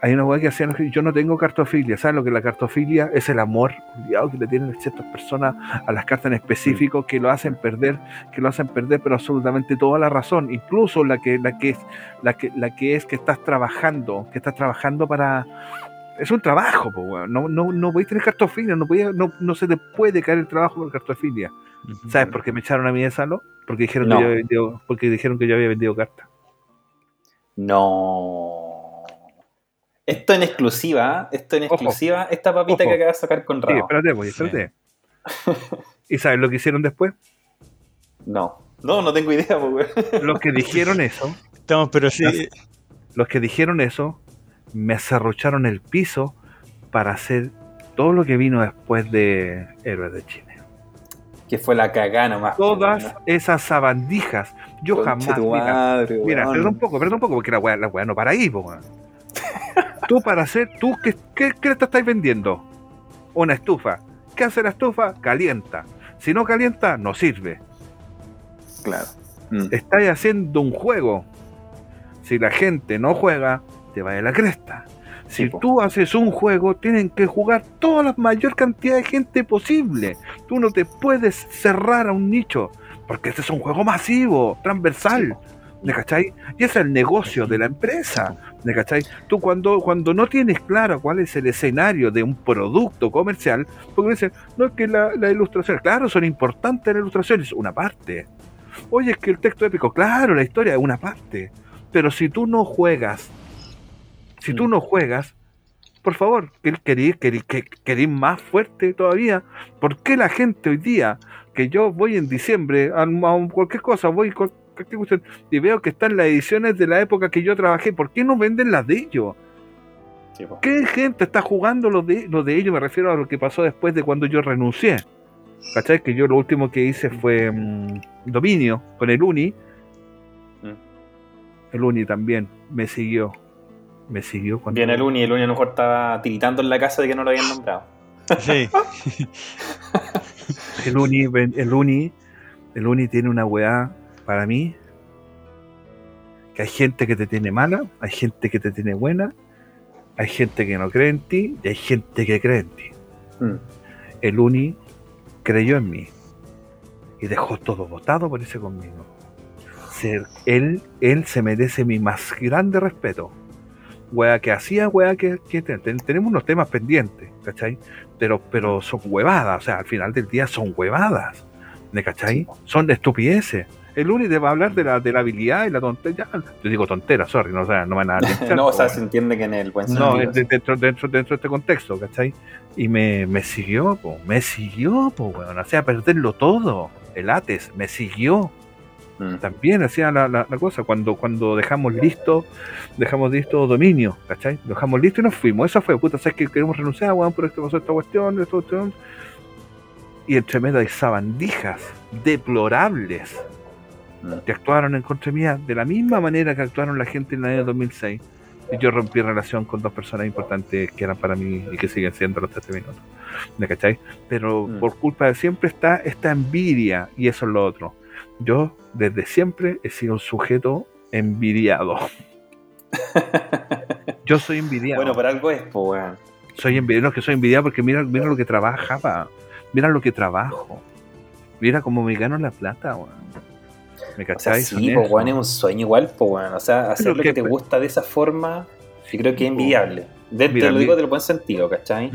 Hay una weá que hacían, yo no tengo cartofilia, ¿sabes lo que es la cartofilia? Es el amor culiao, que le tienen ciertas personas a las cartas en específico que lo hacen perder, que lo hacen perder, pero absolutamente toda la razón, incluso la que, la que es, la que, la que es que estás trabajando, que estás trabajando para es un trabajo, po, weón. no, no, no podéis tener cartofilia, no, podéis- no, no se te puede caer el trabajo por cartofilia. ¿Sabes por qué me echaron a mí de Salo? Porque dijeron, No. que yo había vendido, porque dijeron que yo había vendido cartas. No. Esto en exclusiva, ¿eh? esto en Ojo. exclusiva, esta papita Ojo. que acabas de sacar con Sí, Rao. espérate, pues, espérate. ¿Y sabes lo que hicieron después? No. No, no tengo idea, pues, weón. Los que dijeron eso, Estamos, pero sí. los que dijeron eso, me acerrocharon el piso para hacer todo lo que vino después de Héroes de Chile. Que fue la cagana nomás. Todas esas sabandijas. Yo jamás. tu Mira, madre, mira, perdón un poco, perdón un poco, porque la weá, la weá no para ahí, po. Tú para hacer, tú, ¿qué, qué, qué te estáis vendiendo? Una estufa. ¿Qué hace la estufa? Calienta. Si no calienta, no sirve. Claro. Mm. estáis haciendo un juego. Si la gente no juega, te va de la cresta. Si Sí, po. tú haces un juego, tienen que jugar toda la mayor cantidad de gente posible. Tú no te puedes cerrar a un nicho, porque este es un juego masivo, transversal. ¿Me cachai? Y ese es el negocio de la empresa. ¿Me cachai? Tú cuando, cuando no tienes claro cuál es el escenario de un producto comercial, porque dicen, no es que la, la ilustración, claro, son importantes las ilustraciones, una parte. Oye, es que el texto épico, claro, la historia es una parte. Pero si tú no juegas, si tú Mm. no juegas, por favor, quer- querís, querís, que- querís más fuerte todavía. ¿Por qué la gente hoy día, que yo voy en diciembre a, a cualquier cosa, voy con cualquier cuestión, y veo que están las ediciones de la época que yo trabajé, ¿por qué no venden las de ellos? Sí. ¿Qué gente está jugando lo de, lo de ellos? Me refiero a lo que pasó después de cuando yo renuncié. ¿Cachai? Que yo lo último que hice fue mm, dominio con el Uni. Mm. El Uni también me siguió. Me siguió cuando. Bien, el Uni, el Uni a lo mejor estaba tiritando en la casa de que no lo habían nombrado. Sí. El Uni, el Uni, el Uni tiene una weá para mí. Que hay gente que te tiene mala, hay gente que te tiene buena. Hay gente que no cree en ti y hay gente que cree en ti. Mm. El Uni creyó en mí y dejó todo votado por irse conmigo. Ser, él, él se merece mi más grande respeto. Wea que hacía, wea que, que te- ten- tenemos unos temas pendientes, ¿cachai? Pero, pero son huevadas, o sea, al final del día son huevadas, ¿me cachai? Son estupideces. El Uni te va a hablar de la, de la habilidad y la tontería. Yo digo tontera, sorry, no, o sea, no van a linchar, no, o sea, se entiende que en el buen no, sentido. de- dentro, dentro, dentro de este contexto, ¿cachai? Y me, me siguió, po, me siguió, po, weón. Hacía perderlo todo. El Ates me siguió. Mm. También hacía la, la- la cosa. Cuando, cuando dejamos listo, dejamos listo dominio, ¿cachai? Dejamos listo y nos fuimos. Eso fue, puta, ¿sabes que queremos renunciar, weón? Por esto pasó esta cuestión, esto, cuestión. Y entre medio hay sabandijas deplorables Mm. que actuaron en contra mía de la misma manera que actuaron la gente en el año 2006. Y yo rompí relación con dos personas importantes que eran para mí y que siguen siendo los 13 minutos. ¿Me cachai? Pero Mm. por culpa de siempre está esta envidia y eso es lo otro. Yo desde siempre he sido un sujeto envidiado. Yo soy envidiado. Bueno, por algo es, pues, weón. Soy envidiado, no es que soy envidiado porque mira, mira lo que trabajaba. Mira lo que trabajo. Mira cómo me gano la plata, weón. ¿Me O sea, cachai? Son sí, pues, eso. weón, es un sueño igual, pues, weón. O sea, hacer lo que te gusta de esa forma, yo creo que es envidiable. De- Mira, te lo digo del buen sentido, ¿cachai?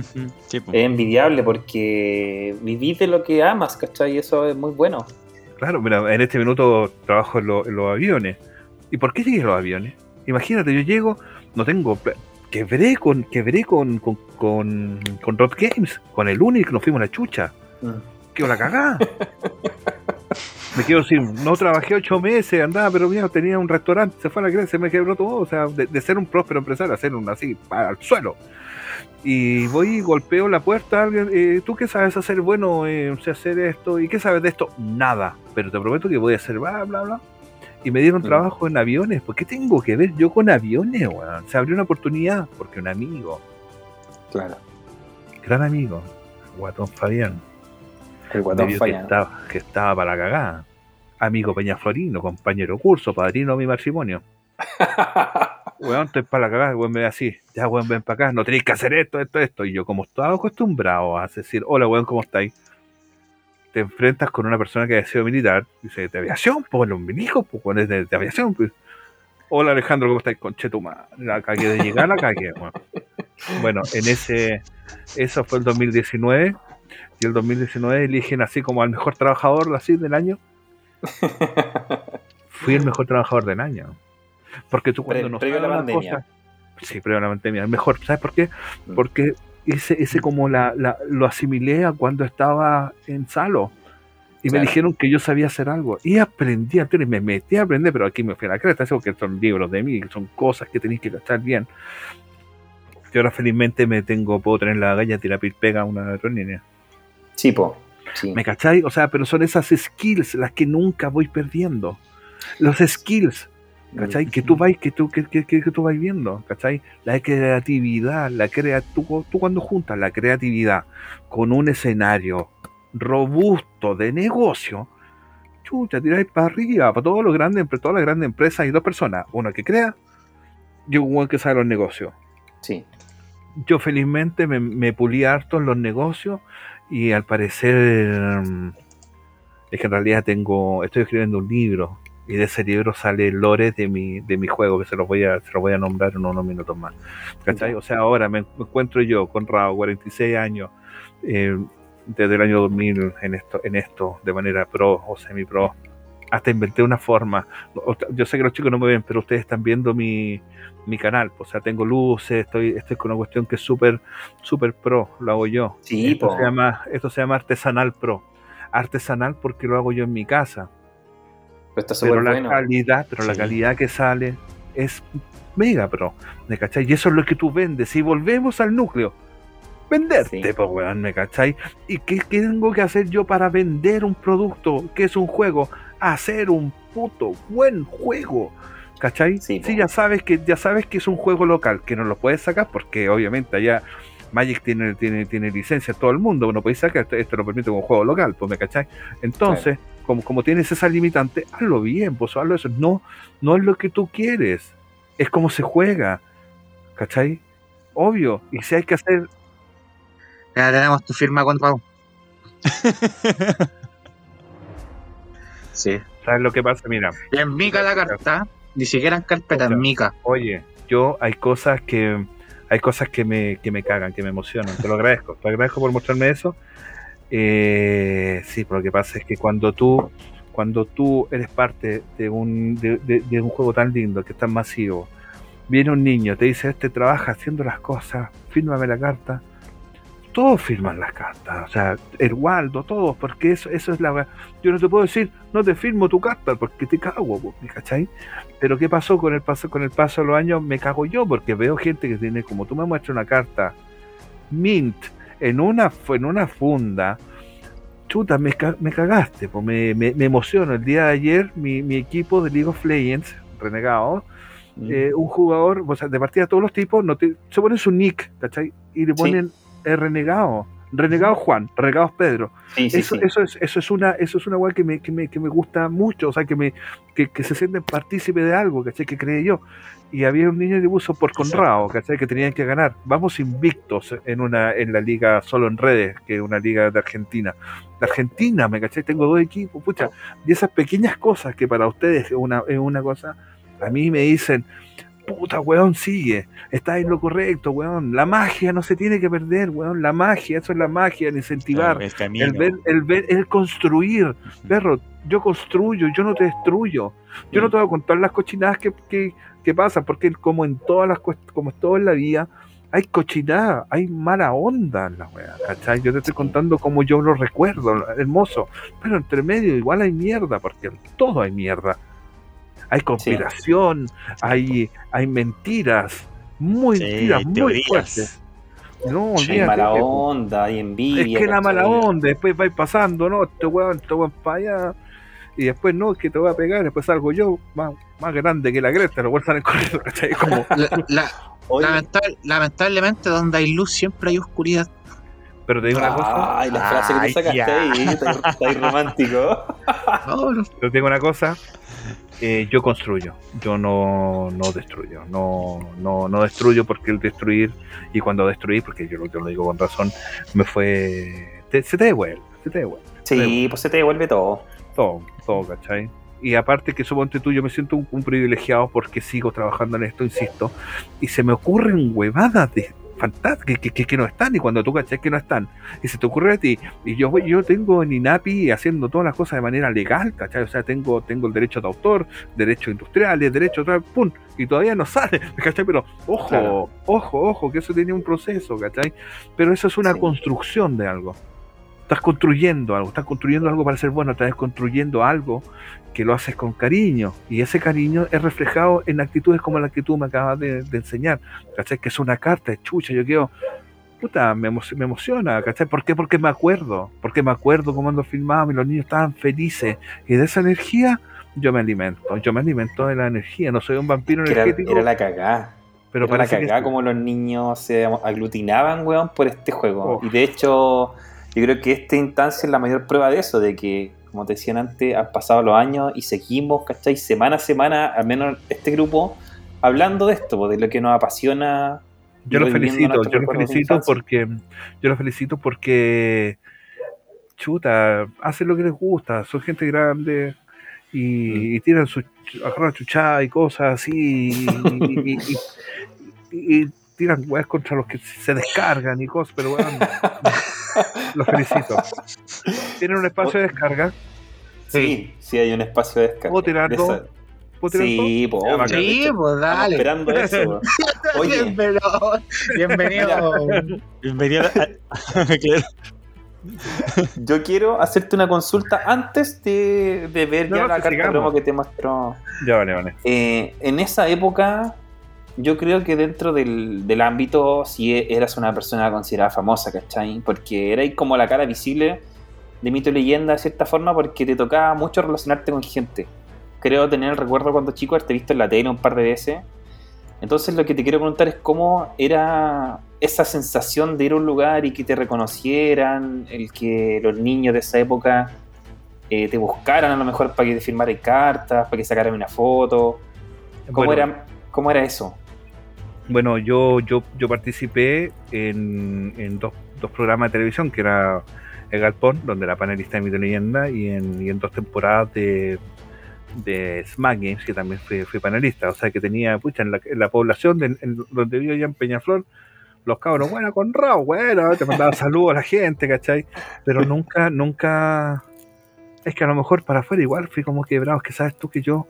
Sí, po. Es envidiable porque vivís de lo que amas, ¿cachai? Y eso es muy bueno. Claro, mira, en este minuto trabajo en, lo- en los aviones. ¿Y por qué llegué a los aviones? Imagínate, yo llego, no tengo. Quebré con, quebré con, con, con, con Rod Games, con el Unic, nos fuimos a la chucha. Mm. Quedo la cagada. me quedo sin. No trabajé ocho meses, andaba, pero mira, tenía un restaurante, se fue a la creencia, se me quebró todo. O sea, de, de ser un próspero empresario a ser un así, pa- al suelo. Y voy y golpeo la puerta a alguien. eh, ¿Tú qué sabes hacer? Bueno, eh, sé hacer esto. ¿Y qué sabes de esto? Nada. Pero te prometo que voy a hacer bla, bla, bla. Y me dieron Mm. trabajo en aviones. ¿Por qué tengo que ver yo con aviones, weón? Se abrió una oportunidad. Porque un amigo, Claro. gran amigo, Guatón Fabián, El guatón vio que estaba, que estaba para la cagada. Amigo Peñaflorino, compañero curso, padrino de mi matrimonio. Weón, estoy para la cagada, weón me ve así, ya weón, ven para acá, no tenéis que hacer esto, esto, esto. Y yo, como estaba acostumbrado a decir, hola weón, ¿cómo estáis? Te enfrentas con una persona que ha sido militar, dice, de aviación, pues los milicos, pues weón, es de, de aviación, pues. Hola Alejandro, ¿cómo estáis? Conchetuma, la cagué de llegar, la cagué, weón. Bueno, en ese, eso fue el 2019, y el 2019 eligen así como al mejor trabajador así del año. Fui el mejor trabajador del año. Porque tú cuando Pre- no previo a la pandemia. cosa- sí, previo a la pandemia. Mejor, ¿sabes por qué? Mm. Porque ese, ese como la, la- lo asimilé a cuando estaba en Salo. Y me Claro. dijeron que yo sabía hacer algo. Y aprendí a aprender, me metí a aprender, pero aquí me fui a la cresta, eso que son libros de mí, son cosas que tenéis que cachar bien. Yo ahora felizmente me tengo, puedo tener la galla tirar pega a una niña. Sí, po. Sí. ¿Me cachai? O sea, pero son esas skills las que nunca voy perdiendo. Los skills, ¿cachai? Que tú vais, que tú, que, que- que- tú vais viendo, ¿cachai? La creatividad, la crea tú, tú cuando juntas la creatividad con un escenario robusto de negocio, chucha, tiráis para arriba, para todos los grandes, todas las grandes empresas hay dos personas, uno que crea y un buen que sabe los negocios Sí. yo felizmente me, me pulí harto en los negocios y al parecer mm, es que en realidad tengo estoy escribiendo un libro y de ese libro sale lore de mi, de mi juego que se los voy a se los voy a nombrar en unos minutos más ¿cachai? O sea ahora me encuentro yo con Rao 46 años eh, desde el año 2000 en esto en esto de manera pro o semi pro hasta inventé una forma yo sé que los chicos no me ven pero ustedes están viendo mi mi canal. O sea, tengo luces, estoy, estoy con una cuestión que es súper, súper pro, lo hago yo. Sí, esto po. se, llama, esto se llama artesanal pro. Artesanal porque lo hago yo en mi casa. Pero está Pero súper la bueno. calidad, pero la Sí. calidad que sale es mega pro. ¿Me cachai? Y eso es lo que tú vendes. Y volvemos al núcleo. Venderte, Sí. pues weón, ¿me cachai? ¿Y qué, qué tengo que hacer yo para vender un producto que es un juego? Hacer un puto buen juego. ¿Cachai? Sí, Sí, ya sabes que ya sabes que es un juego local, que no lo puedes sacar porque obviamente allá Magic tiene, tiene, tiene licencia en todo el mundo, no podéis sacar, esto, esto lo permite como juego local, pues me cachai. Entonces, como, como tienes esa limitante, hazlo bien, pues hazlo eso. No, no es lo que tú quieres, es como se juega, ¿cachai? obvio. Y si hay que hacer, Ya tenemos tu firma con Raúl. sí. ¿sabes lo que pasa? Mira, Y en mica la carta, ni siquiera en carpeta, en mica. oye, yo hay cosas que hay cosas que me, que me cagan, que me emocionan. Te lo agradezco, te agradezco por mostrarme eso. Eh, sí, pero lo que pasa es que cuando tú cuando tú eres parte de un, de, un juego tan lindo, que es tan masivo, viene un niño, te dice, este trabaja haciendo las cosas, fírmame la carta. Todos firman las cartas, o sea, el Waldo, todos, porque eso, eso es la... Yo no te puedo decir, no te firmo tu carta, porque te cago, po, ¿me ¿cachai? Pero ¿qué pasó con el paso, con el paso de los años? Me cago yo, porque veo gente que tiene, como tú me muestras una carta, mint, en una, en una funda, chuta, me, me cagaste, po, me, me, me emociono. El día de ayer, mi, mi equipo de League of Legends, renegado, eh, un jugador, o sea, de partida todos los tipos, no te- se ponen su nick, ¿cachai? Y le Sí. ponen renegado. Renegado Juan, renegado Pedro. Sí, sí, eso, sí. eso es, eso es una, eso es una weá que me, que me, que me gusta mucho, o sea, que me, que, que se sienten partícipe de algo, ¿cachai? Que cree yo. Y había un niño que puso por Conrado, ¿cachai? Que tenían que ganar. Vamos invictos en una, en la liga solo en redes, que es una liga de Argentina. De Argentina, ¿me cachai? Tengo dos equipos, pucha. Y esas pequeñas cosas que para ustedes es una, es una cosa, a mí me dicen, puta, weón, sigue, está en lo correcto, weón. La magia no se tiene que perder, weón. La magia, eso es la magia, el incentivar. el ver, el ver, el construir. Perro, yo construyo, yo no te destruyo. Yo no te voy a contar las cochinadas que, que, que pasan, porque como en todas las como en todo en la vida, hay cochinada, hay mala onda en la wea, ¿cachai? Yo te estoy contando como yo lo recuerdo, hermoso. Pero entre medio igual hay mierda, porque en todo hay mierda. Hay conspiración, hay, hay mentiras, muy Sí, mentiras, muy teorías. fuertes. No, Hay olvídate, mala onda, hay envidia. Es que la mala onda, después vais pasando, no, este weón, este weón para allá. Y después no, es que te voy a pegar, después salgo yo, más, más grande que la Greta, lo vuelven corriendo, ¿cachai? Como, La- la- lamentablemente, donde hay luz siempre hay oscuridad. pero te digo una cosa, Ay, la frase que tú sacaste ya. ahí, está, está ahí romántico. No, no, pero te digo una cosa, eh, yo construyo, yo no, no destruyo, no, no, no destruyo porque el destruir, y cuando destruí, porque yo lo, yo lo digo con razón, me fue, te- se te devuelve, se te devuelve. Sí, pues se te devuelve todo. todo, todo, ¿cachai? Y aparte que suponte tú, yo me siento un, un privilegiado porque sigo trabajando en esto, insisto, y se me ocurren huevadas de fantásticas que, que, que no están, y cuando tú cachai que no están, y se te ocurre a ti, y yo voy- yo tengo en INAPI haciendo todas las cosas de manera legal, ¿cachai? O sea, tengo, tengo el derecho de autor, derechos industriales, derecho tal, pum, y todavía no sale, ¿cachai? Pero ojo, Claro. ojo, ojo, que eso tiene un proceso, ¿cachai? Pero eso es una Sí. construcción de algo estás construyendo algo, estás construyendo algo para ser bueno, estás construyendo algo que lo haces con cariño y ese cariño es reflejado en actitudes como la que tú me acabas de, de enseñar, ¿cachai? Que es una carta, es chucha, yo quiero, puta, me, me emociona, ¿cachai? ¿Por qué? Porque me acuerdo, porque me acuerdo cómo ando filmado y los niños estaban felices y de esa energía yo me alimento, yo me alimento de la energía, no soy un vampiro era, energético, era la cagá. pero era la que sí. como los niños se aglutinaban, weón, por este juego. Oh. Y de hecho, yo creo que esta instancia es la mayor prueba de eso, de que, como te decían antes, han pasado los años y seguimos, ¿cachai? Semana a semana, al menos este grupo, hablando de esto, pues, de lo que nos apasiona. Yo lo reviviendo felicito, yo lo recuerdos de felicito porque yo lo felicito porque chuta, hacen lo que les gusta, son gente grande y, y tiran su agarran chuchada y cosas así y, y- y- y- y tiran weas contra los que se descargan y cosas, pero bueno, los felicito. Tienen un espacio de descarga, Sí, sí, hay un espacio de descarga. ¿Puedo tirar De Sí, pues, Sí, pues dale. esperando eso. Oye, Bienvenido. Bienvenido. Bienvenido a- Claro. yo quiero hacerte una consulta antes de, de ver No, ya no, la carta promo que te mostró. Ya vale, vale. Eh, en esa época, yo creo que dentro del, del ámbito, sí eras una persona considerada famosa, ¿cachai? Porque erais como la cara visible de mito y leyenda de cierta forma, porque te tocaba mucho relacionarte con gente. Creo tener el recuerdo cuando chico haberte visto en la tele un par de veces. Entonces, lo que te quiero preguntar es cómo era esa sensación de ir a un lugar y que te reconocieran, el que los niños de esa época eh, te buscaran a lo mejor para que te firmaran cartas, para que sacaran una foto. ¿Cómo, Bueno, era, ¿Cómo era eso? Bueno, yo, yo, yo participé en, en dos, dos programas de televisión, que era El Galpón, donde era panelista de Mito Leyenda, y en, y en dos temporadas de, de Smack Games, que también fui, fui panelista. O sea, que tenía, pucha, en la, en la población de- en donde vivo yo en Peñaflor, los cabros, bueno, con Raúl, bueno, te mandaba saludos a la gente, ¿cachai? Pero nunca, nunca. Es que a lo mejor para afuera igual fui como quebrado, es que sabes tú que yo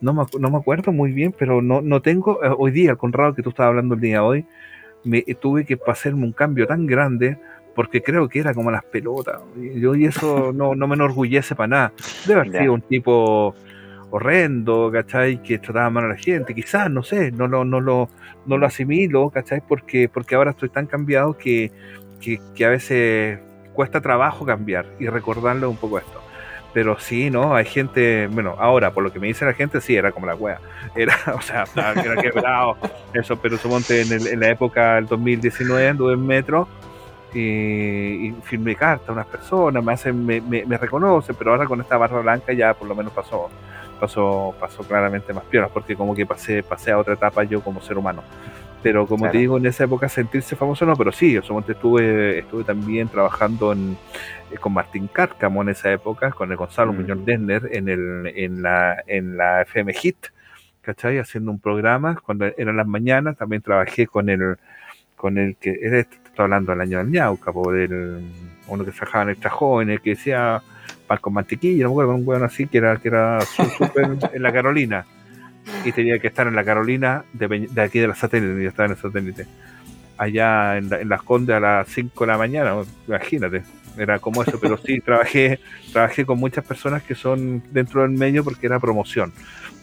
no me, no me acuerdo muy bien, pero no, no tengo. eh, hoy día, el Conrado que tú estabas hablando el día de hoy, me tuve que hacerme un cambio tan grande porque creo que era como las pelotas. Y yo y eso no, no me enorgullece para nada. Debe haber sido un tipo horrendo, ¿cachai? Que trataba mal a la gente, quizás, no sé, no, lo no, lo, no lo asimilo, ¿cachai? Porque, porque ahora estoy tan cambiado que, que, que a veces cuesta trabajo cambiar y recordarle un poco esto. Pero sí, ¿no? Hay gente, bueno, ahora, por lo que me dice la gente, sí, era como la wea. Era, o sea, era quebrado, eso, pero suponte en, el- en la época del 2019 anduve en metro y, y firmé carta a unas personas, me hacen, me, me, me reconocen, pero ahora con esta barra blanca ya por lo menos pasó, pasó, pasó claramente más piolas, porque como que pasé, pasé a otra etapa yo como ser humano. Pero como Claro. te digo, en esa época sentirse famoso no, pero sí, yo estuve, estuve también trabajando en, eh, con Martín Cárcamo en esa época, con el Gonzalo Mm. Muñoz Denner en, el, en, la, en la FM Hit, ¿cachai? Haciendo un programa, cuando eran las mañanas, también trabajé con el, con el que, era, este, estoy hablando del año del Ñauca, por el, uno que trabajaba en Extra Jóvenes, que decía pan con mantequilla, no me acuerdo, un weón así, que era, que era súper en la Carolina, y tenía que estar en la Carolina de, de aquí de la satélite, yo estaba en el satélite, allá en, la- en las Condes a las 5 de la mañana, imagínate, era como eso, pero sí trabajé, trabajé con muchas personas que son dentro del medio porque era promoción,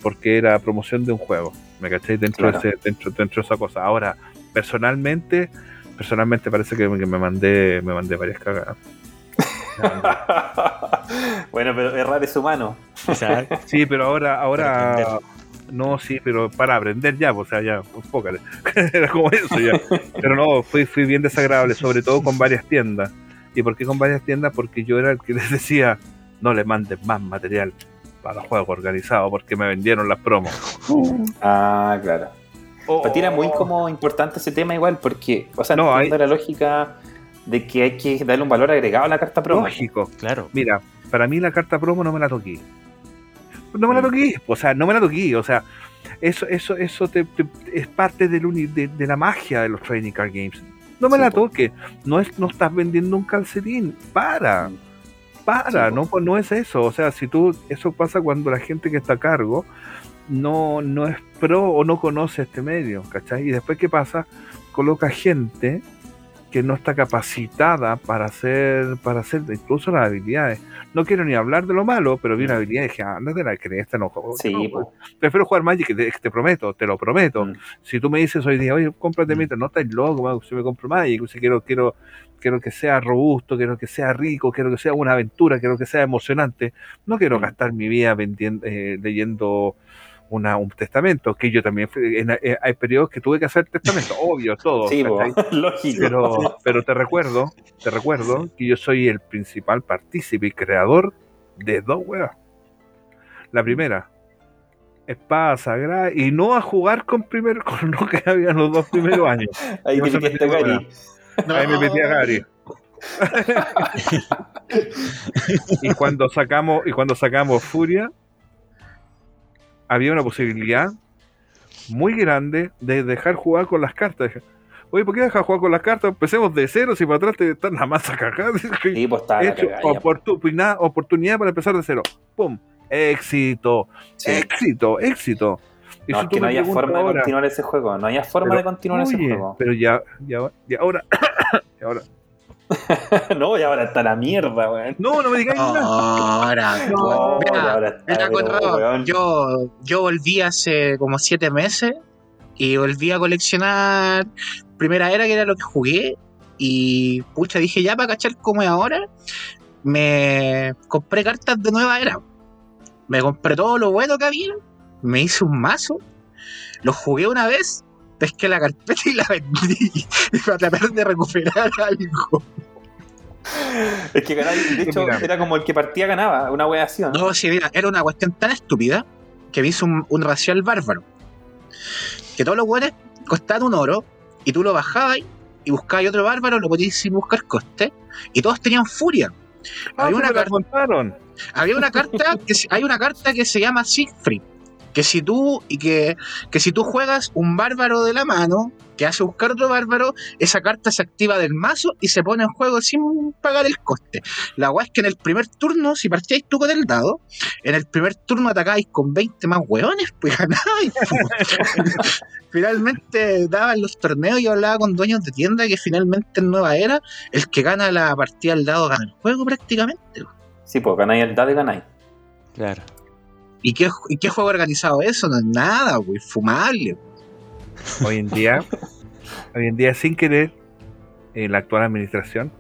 porque era promoción de un juego, ¿me caché? Dentro, Claro. de, ese- dentro, dentro de esa cosa. Ahora, personalmente, personalmente parece que, me- que me mandé, me mandé varias cagadas. Bueno, pero errar es humano. Sí, pero ahora, ahora. No, sí, pero para aprender ya, pues, o sea, ya, enfócale. Era como eso ya. Pero no, fui, fui bien desagradable, sobre todo con varias tiendas. ¿Y por qué con varias tiendas? Porque yo era el que les decía, no le manden más material para los juegos organizados, porque me vendieron las promos. Ah, claro. Oh, Para ti era muy como importante ese tema igual, porque, o sea, No, no, hay- la lógica de que hay que darle un valor agregado a la carta promo. Lógico. Claro. Mira, para mí la carta promo no me la toqué. No me la Mm. toqué, o sea, no me la toqué, o sea, eso, eso, eso te- te- es parte del uni- de, de la magia de los trading card games. No me Sí, la po. toques, no es, no estás vendiendo un calcetín, para, para, Sí, po. no, pues no es eso, o sea, si tú, eso pasa cuando la gente que está a cargo no, no es pro o no conoce este medio, ¿cachai? Y después, ¿qué pasa? Coloca gente que no está capacitada para hacer, para hacer incluso las habilidades. No quiero ni hablar de lo malo, pero vi una habilidad y dije, ah, no te la crees, este no juego. Sí, no, po. prefiero jugar Magic, te, te prometo, te lo prometo. Mm. Si tú me dices hoy día, oye, cómprate Mm. Magic, no estás loco, man, si me compro Magic, si quiero, quiero, quiero que sea robusto, quiero que sea rico, quiero que sea una aventura, quiero que sea emocionante. No quiero Mm. gastar mi vida vendiendo, eh, leyendo una, un testamento, que yo también, fui- en- eh, hay periodos que tuve que hacer testamento, obvio, todo. Sí, lógico. pero, pero te recuerdo, te recuerdo que yo soy el principal partícipe y creador de dos weas. La primera, espada sagrada, y no a jugar con primero, con lo que había los dos primeros años. Ahí se metiste, metió Gary. Ahí me metí a Gary. y cuando sacamos, y cuando sacamos Furia, había una posibilidad muy grande de dejar jugar con las cartas. Oye, ¿por qué dejar jugar con las cartas? Empecemos de cero, si para atrás te están nada más a cagar. Sí, pues la hecho cagada oportunidad, oportunidad para empezar de cero. ¡Pum! Éxito, Sí. éxito, éxito. No, es que no había forma de continuar ese juego. No había forma de continuar ese juego. Pero ya, ya, ya ahora, ya ahora. no, y ahora está la mierda, weón. No, no me digáis nada. Ahora, No, mira, ahora está, mira, Conrado, yo, yo volví hace como siete meses y volví a coleccionar Primera Era, que era lo que jugué. Y pucha, dije ya para cachar cómo es ahora. Me compré cartas de Nueva Era. Me compré todo lo bueno que había. Me hice un mazo. Lo jugué una vez. Pesqué la carpeta y la vendí. para tratar de recuperar algo. Es que ganar, de hecho, Mira. era como el que partía ganaba, una wea así, ¿o ¿no? No, sí, mira, era una cuestión tan estúpida que me hizo un, un racial bárbaro. Que todos los buenos costaban un oro y tú lo bajabas y buscabas otro bárbaro, lo podías sin buscar coste y todos tenían furia. Ah, Había una la había una carta que se- hay una carta que se llama Siegfried que si tú y que, que si tú juegas un bárbaro de la mano que hace buscar otro bárbaro esa carta se activa del mazo y se pone en juego sin pagar el coste la guay es que en el primer turno si partíais tú con el dado en el primer turno atacáis con 20 más hueones pues ganáis pues. finalmente daban los torneos y hablaba con dueños de tienda que finalmente en nueva era el que gana la partida del dado gana el juego prácticamente Sí, pues ganáis el dado y ganáis. Claro. ¿Y qué, ¿Y qué juego organizado eso? No es nada, güey, fumable. Hoy en día, hoy en día sin querer, en la actual administración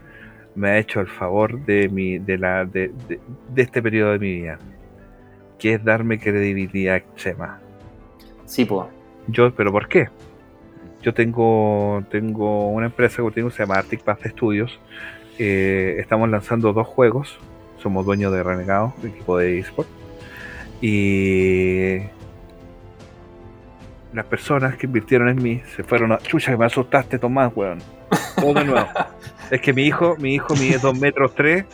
me ha hecho el favor de mi, de la, de, de- de este periodo de mi vida, que es darme credibilidad extrema. Sí, pues. Yo, pero ¿por qué? Yo tengo, tengo una empresa que tengo, se llama Arctic Path Studios. Eh, estamos lanzando dos juegos. Somos dueños de Renegado, equipo de eSport. Y las personas que invirtieron en mí se fueron a. Chucha, que me asustaste, Tomás, weón. Todo de nuevo. es que mi hijo, mi hijo mide 2 metros 3.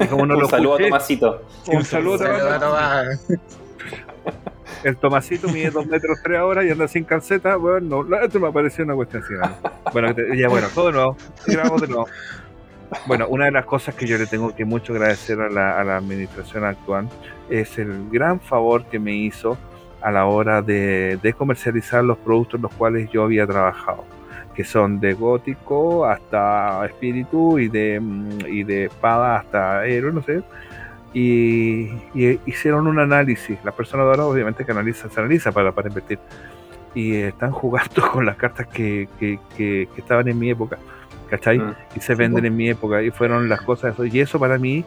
Y como no un lo saludo a escuché, Tomasito. un saludo a Saluda, Tomás. El Tomasito mide 2 metros 3 ahora y anda sin calceta. Bueno, no, esto me pareció una cuestión así. ¿no? Bueno, ya bueno, todo de nuevo. Grabamos de nuevo. Bueno, una de las cosas que yo le tengo que mucho agradecer a la, a la administración actual es el gran favor que me hizo a la hora de, de comercializar los productos en los cuales yo había trabajado, que son de gótico hasta espíritu y de, mm, y de espada hasta héroe, no sé. Y, y hicieron un análisis. Las personas ahora obviamente que analizan, se analiza para, para invertir. Y están jugando con las cartas que, que, que- que estaban en mi época. ¿Cachai? Mm. y se venden en mi época y fueron las cosas y eso para mí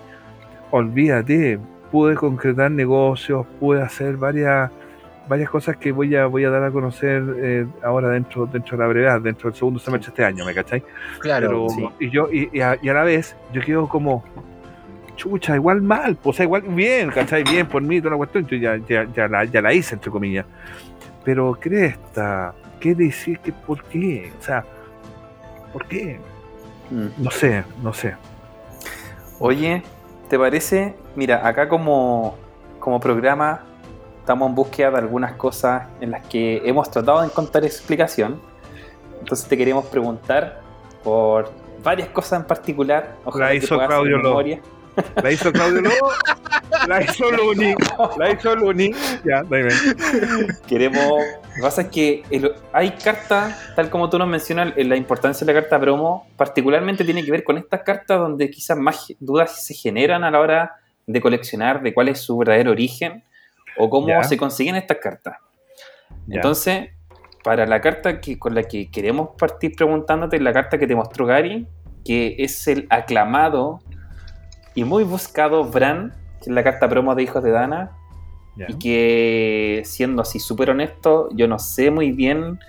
olvídate pude concretar negocios pude hacer varias varias cosas que voy a voy a dar a conocer eh, ahora dentro dentro de la brevedad dentro del segundo semestre de este año me cachai Claro, pero sí. y yo y, y a, y a la vez yo quedo como chucha igual mal pues o sea, igual bien cachai bien por mí toda la cuestión yo ya, ya, ya la, ya la hice entre comillas. Pero cresta qué decir que por qué o sea por qué Mm. no sé no sé Oye, ¿te parece? Mira, acá como, como programa estamos en búsqueda de algunas cosas en las que hemos tratado de encontrar explicación. Entonces te queremos preguntar por varias cosas en particular. Ojalá La hizo Claudio Lobo. La hizo Claudio Lobo, la hizo Luni, la hizo Luni. Ya, dime. Queremos. Lo que pasa es que el- hay cartas, tal como tú nos mencionas, la importancia de la carta promo, particularmente tiene que ver con estas cartas donde quizás más dudas se generan a la hora de coleccionar de cuál es su verdadero origen o cómo se consiguen estas cartas. Entonces, para la carta que, con la que queremos partir preguntándote, la carta que te mostró Gary, que es el aclamado y muy buscado Bran, que es la carta promo de Hijos de Dana, Y que siendo así súper honesto, yo no sé muy bien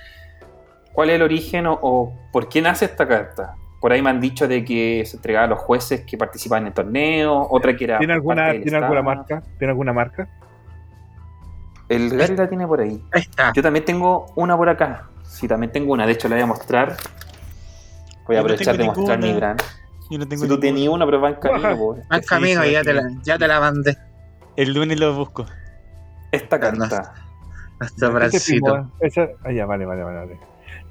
cuál es el origen o, o por qué nace esta carta. Por ahí me han dicho de que se entregaba a los jueces que participaban en el torneo, otra que era... ¿Tiene alguna, parte del ¿tiene alguna marca? ¿Tiene alguna marca? El Gary la tiene por ahí. ahí está. Yo también tengo una por acá. Sí, también tengo una. De hecho, la voy a mostrar. Voy a Yo no aprovechar de mostrar mi gran. Yo no tengo Si tú ninguna. tenías una, pero va en camino. Po. Al camino, ya, sí. te la, ya te la mandé. El lunes lo busco. Esta carta. Nuestro Este primo, esa- ah, ya, vale, vale, vale.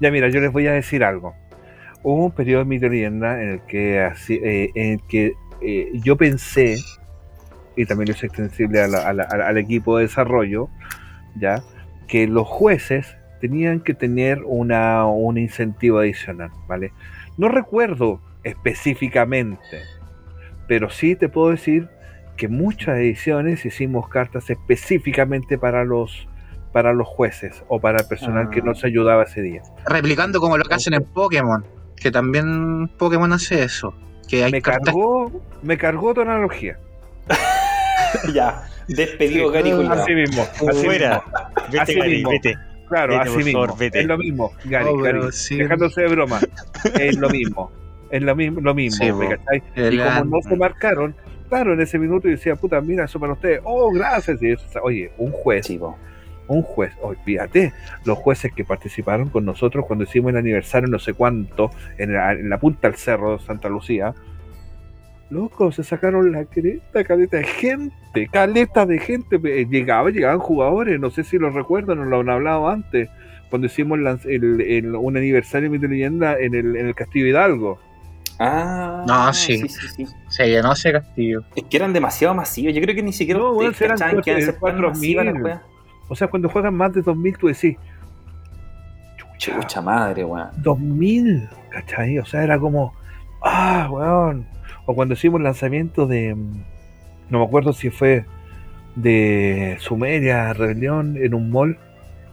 Ya, mira, yo les voy a decir algo. Hubo un periodo en mi leyenda en el que, así, eh, en el que eh, yo pensé, y también extensible la- a la- a la- al equipo de desarrollo, ya, que los jueces tenían que tener una, un incentivo adicional, ¿vale? No recuerdo específicamente, pero sí te puedo decir que muchas ediciones hicimos cartas específicamente para los para los jueces o para el personal que Ah. nos ayudaba ese día. Replicando como lo que hacen en Pokémon. Que también Pokémon hace eso. Que hay Me cartas. cargó, me cargó tu analogía. ya. Despedido Sí, Gary Julián. Así mismo, así Fuera. mismo. Vete, Así Gary, mismo. vete. Claro, Vete, así mismo. favor, vete. Es lo mismo, Gary, Oh, Gary, sí. dejándose de broma. es lo mismo. Es lo mismo, lo mismo, Sí, ¿me cachai? Y como no se marcaron, claro, en ese minuto yo decía, puta, mira, eso para ustedes. Oh, gracias. Y eso, oye, un juez un juez, olvídate, los jueces que participaron con nosotros cuando hicimos el aniversario no sé cuánto, en la, en la punta del cerro de Santa Lucía, loco, se sacaron la creta, caleta de gente, caleta de gente, eh, llegaba, llegaban jugadores, no sé si lo recuerdan, nos lo han hablado antes, cuando hicimos el, el- el- un aniversario de y Leyenda en el, en el Castillo Hidalgo. Ah, No, sí. sí, sí, sí. Se llenó ese castillo. Es que eran demasiado masivos. Yo creo que ni siquiera No, weón, eran que iban a ser cuatro- tan masivas las 4000. weas. O sea, cuando juegan más de 2000, tú decís, chucha, Chucha madre, weón. 2000, ¿cachai? O sea, era como, ah, weón. O cuando hicimos el lanzamiento de, mm, no me acuerdo si fue de Sumeria, Rebelión, en un mall,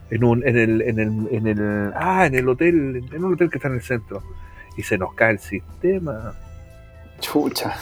en un, en el, en el, en el, ah, en el hotel, en un hotel que está en el centro. Y se nos cae el sistema. Chucha.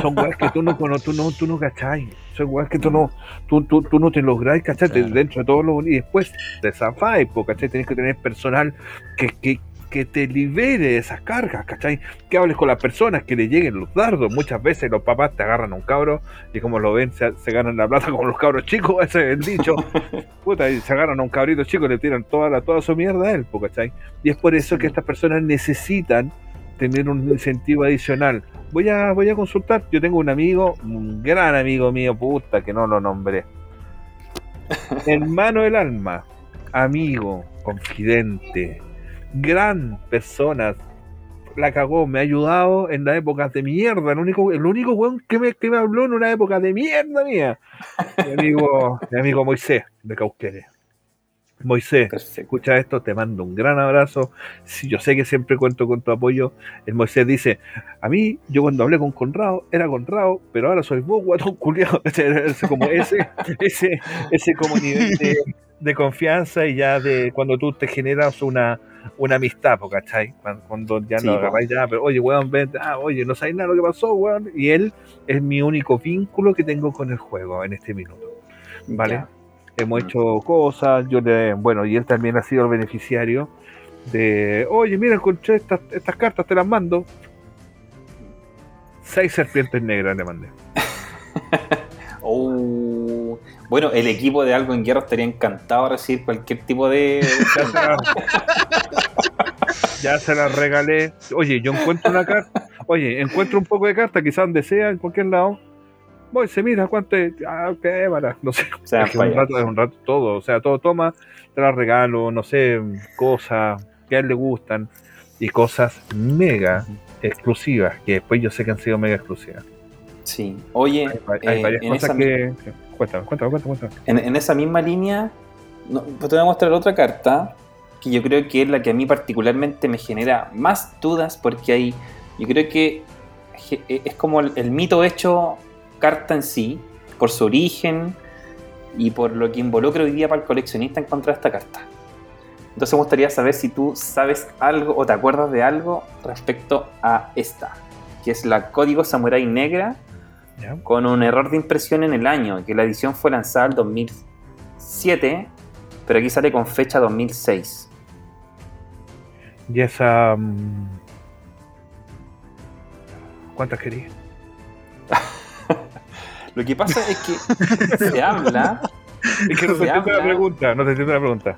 Son weas que tú no, tú no, tú no cachai. Son weas que tú no, tú, tú, tú no te lográs cachai Claro. dentro de todo lo y después te zafáis, porque. Tenés que tener personal que, que, que te libere de esas cargas, ¿cachai? Que hables con las personas, que le lleguen los dardos. Muchas veces los papás te agarran a un cabro y como lo ven, se, se ganan la plata con los cabros chicos, ese es el dicho. Puta, y se agarran a un cabrito chico y le tiran toda, la, toda su mierda a él, ¿cachai? Y es por eso que estas personas necesitan tener un incentivo adicional. Voy a, voy a consultar. Yo tengo un amigo, un gran amigo mío, puta, que no lo nombré. Hermano del alma, amigo, confidente, gran persona. La cagó, me ha ayudado en las épocas de mierda. El único, el único weón que me, que me habló en una época de mierda mía. Mi amigo, mi amigo Moisés de Cauquenes. Moisés, Perfecto. escucha esto, te mando un gran abrazo. Si yo sé que siempre cuento con tu apoyo. El Moisés dice, a mí, yo cuando hablé con Conrado, era Conrado, pero ahora soy vos, guatón culiado. Ese, como ese, ese, ese como nivel de, de confianza y ya de cuando tú te generas una, una amistad, ¿cachai? Cuando, cuando ya Sí, no agarráis ya, pero oye, weón, ven, ah, oye, no sabes nada lo que pasó, weón. Y él es mi único vínculo que tengo con el juego en este minuto. ¿Vale? Ya. hemos Mm. hecho cosas, yo le, bueno, y él también ha sido el beneficiario de, oye, mira, encontré estas, estas cartas, te las mando. Seis serpientes negras le mandé. Bueno, el equipo de Algo en Guerra estaría encantado de recibir cualquier tipo de. Ya se las regalé. Oye, yo encuentro una carta, oye, encuentro un poco de carta, quizás donde sea, en cualquier lado. Voy, se mira cuánto es, ah, ok, para, no sé, O sea, es, un rato, es un rato todo, o sea, todo toma, te las regalo, no sé, cosas que a él le gustan y cosas mega exclusivas, que después yo sé que han sido mega exclusivas. Sí. Oye, Hay, hay eh, varias en, cosas esa, que... Cuéntame, cuéntame, cuéntame, cuéntame. en, en esa misma línea, no, pues te voy a mostrar otra carta que yo creo que es la que a mí particularmente me genera más dudas porque hay, yo creo que je- es como el, el mito hecho carta en sí, por su origen y por lo que involucra hoy día para el coleccionista encontrar esta carta. Entonces me gustaría saber si tú sabes algo o te acuerdas de algo respecto a esta, que es la Código Samurai Negra ¿Ya? con un error de impresión en el año, que la edición fue lanzada en 2007, pero aquí sale con fecha 2006. Y esa... mm, ¿Cuántas querías? Lo que pasa es que se habla, Es que no Se entiendo la pregunta, no te entiendo la pregunta.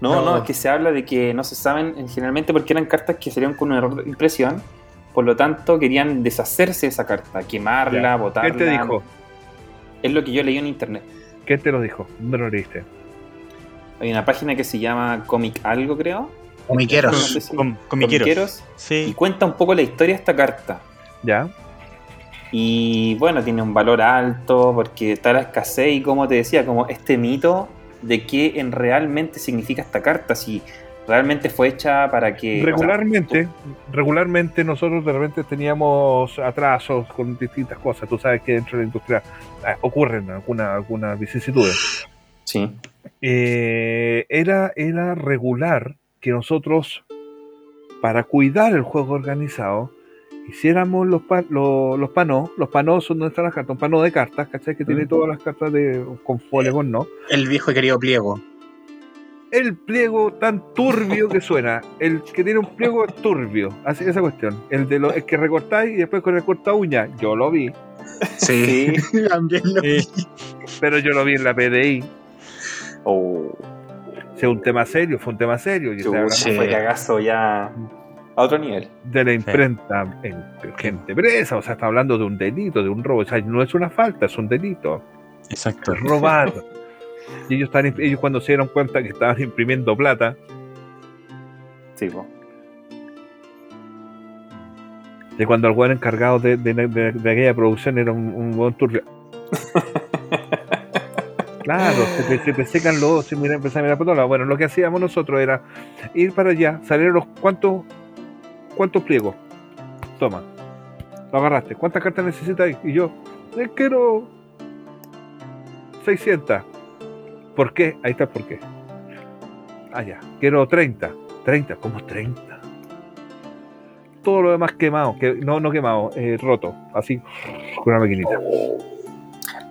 no, no, No. es que se habla de que no se saben generalmente porque eran cartas que salieron con un error de impresión, por lo tanto querían deshacerse de esa carta, quemarla, Ya. botarla. ¿Quién te dijo? Es lo que yo leí en internet. ¿Quién te lo dijo? ¿Dónde lo leíste? Hay una página que se llama Comic Algo, creo. No Comiqueros. sé si- Com- comiqueros. Comiqueros, y Sí. cuenta un poco la historia de esta carta. ¿Ya? Y bueno, tiene un valor alto porque está la escasez y como te decía, como este mito de qué en realmente significa esta carta, si realmente fue hecha para que... o sea, regularmente, regularmente nosotros de repente teníamos atrasos con distintas cosas. Tú sabes que dentro de la industria eh, ocurren alguna- algunas vicisitudes. sí, Eh, era, era regular que nosotros, para cuidar el juego organizado, hiciéramos los, pa- lo- los panos. Los panos son donde están las cartas, un pano de cartas, ¿cachai? Que tiene Ujú. todas las cartas de, con polygon, ¿no? El viejo y querido pliego. El pliego tan turbio que suena. El que tiene un pliego turbio. Así esa cuestión. El de lo, el que recortáis y después con el corta uña. Yo lo vi. Sí. sí, También lo Eh, Pero yo lo vi en la PDI. Oh, Si es un tema serio, fue un tema serio. Y sí. fue cagazo ya a otro nivel. de la imprenta en gente presa, o sea, está hablando de un delito, de un robo, o sea, no es una falta, es un delito, Exacto. es robar. y ellos, están, ellos cuando se dieron cuenta que estaban imprimiendo plata, Sí, de cuando el buen encargado de, de- de- de aquella producción era un, un buen turbio. Claro, se te, se te secan los ojos, se mira, empezar a mirar por todos lados. Bueno, lo que hacíamos nosotros era ir para allá, salir los cuántos cuántos pliegos. Toma, lo agarraste. ¿Cuántas cartas necesitas? Y yo, "Eh, quiero 600. ¿Por qué? Ahí está el por qué. Ah, ya, quiero 30. 30, ¿cómo 30? Todo lo demás quemado, que, no, no quemado, eh, roto, así, con una maquinita.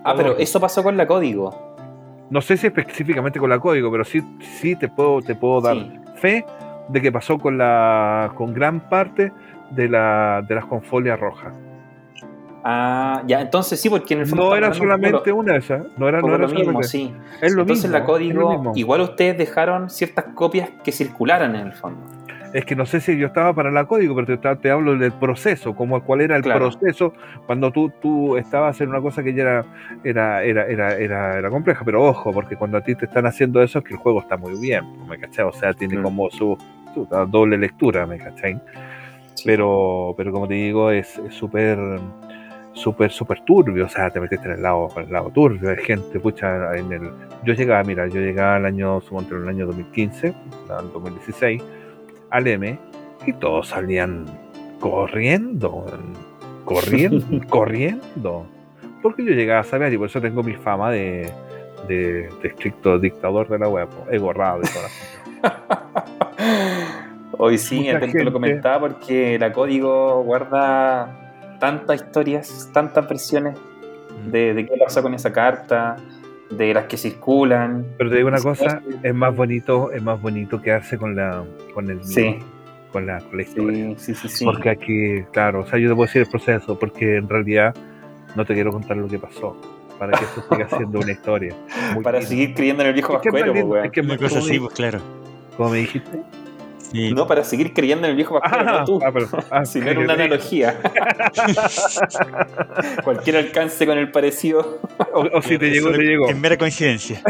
Ah, pero eso pasó con la código. No sé si específicamente con la código, pero sí, sí te puedo, te puedo dar Sí. fe de que pasó con la con gran parte de, la, de las confolias rojas. Ah, ya, entonces sí, porque en el fondo. No era un solamente una de esas, no era, no era lo mismo, solamente. sí. Es lo Entonces mismo. la código, igual ustedes dejaron ciertas copias que circularan en el fondo. Es que no sé si yo estaba para la código, pero te, te- hablo del proceso, como cuál era el Claro. proceso cuando tú, tú estabas en una cosa que ya era, era, era, era, era, era compleja. Pero ojo, porque cuando a ti te están haciendo eso es que el juego está muy bien, ¿me cachai? O sea, tiene Mm. como su, su doble lectura, ¿me cachai? Sí. pero pero como te digo es súper súper súper turbio o sea te metiste en el lado en el lado turbio. Hay gente pucha en el yo llegaba mira yo llegaba al año suponte en el año 2015 al 2016 al M y todos salían corriendo corriendo corriendo. Porque yo llegaba a saber y por eso tengo mi fama de de, de estricto dictador de la web ego raro y Hoy sí, Mucha atento lo gente- comentaba porque la código guarda tantas historias, tantas versiones de, de qué pasó con esa carta, de las que circulan. Pero te digo una cosa, es más bonito, es más bonito quedarse con la, con el Sí. con la, con la historia. Sí, sí, sí. sí. Porque aquí, claro, o sea, yo te puedo decir el proceso, porque en realidad no te quiero contar lo que pasó, para que eso siga siendo una historia. muy Para seguir creyendo en el viejo Es que es pues, es que es Una más- cosa así, pues claro. como me dijiste. Sí. No, para seguir creyendo en el viejo Pascuero, Ah, no tú. ah, pero- ah, Si no que era una analogía. Cualquier alcance con el parecido. O, o si te llegó, te llegó. Es mera coincidencia.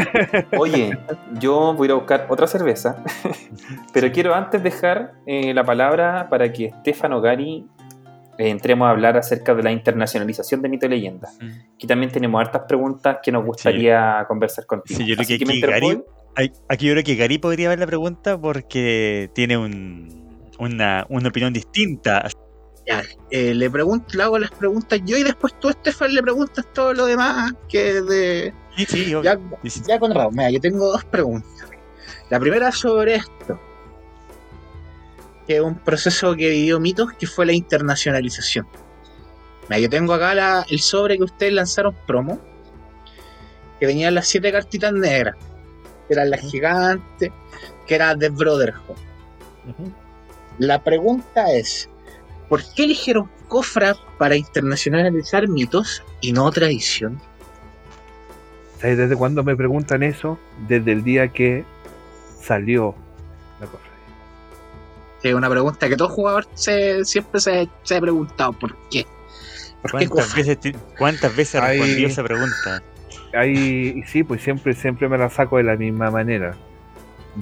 Oye, yo voy a ir a buscar otra cerveza, pero quiero antes dejar eh, la palabra para que Stefano Gari eh, entremos a hablar acerca de la internacionalización de mito y leyenda. Aquí también tenemos hartas preguntas que nos gustaría conversar contigo. Sí, yo creo Así que aquí Gary- Ay, Aquí yo creo que Gary podría ver la pregunta porque tiene un, una, una opinión distinta. Ya, eh, le pregunto, le hago las preguntas yo y después tú, Estefan, le preguntas todo lo demás que de. Sí, sí. Ya, Sí, ya con Raúl, mira, yo tengo dos preguntas. La primera sobre esto, que es un proceso que vivió Mitos, que fue la internacionalización. Mira, yo tengo acá la- el sobre que ustedes lanzaron promo, que venían las siete cartitas negras, que eran las gigantes, que era The Brotherhood. La pregunta es, ¿por qué eligieron Cofra para internacionalizar mitos y no tradición? ¿Sabes desde cuándo me preguntan eso? Desde el día que salió la cofradía. Que es una pregunta que todo jugador se, siempre se, se ha preguntado, ¿por qué? ¿Por qué ¿Cuántas Cofra? veces, ¿Cuántas veces respondido esa pregunta? Ahí, y sí, pues siempre, siempre me la saco de la misma manera.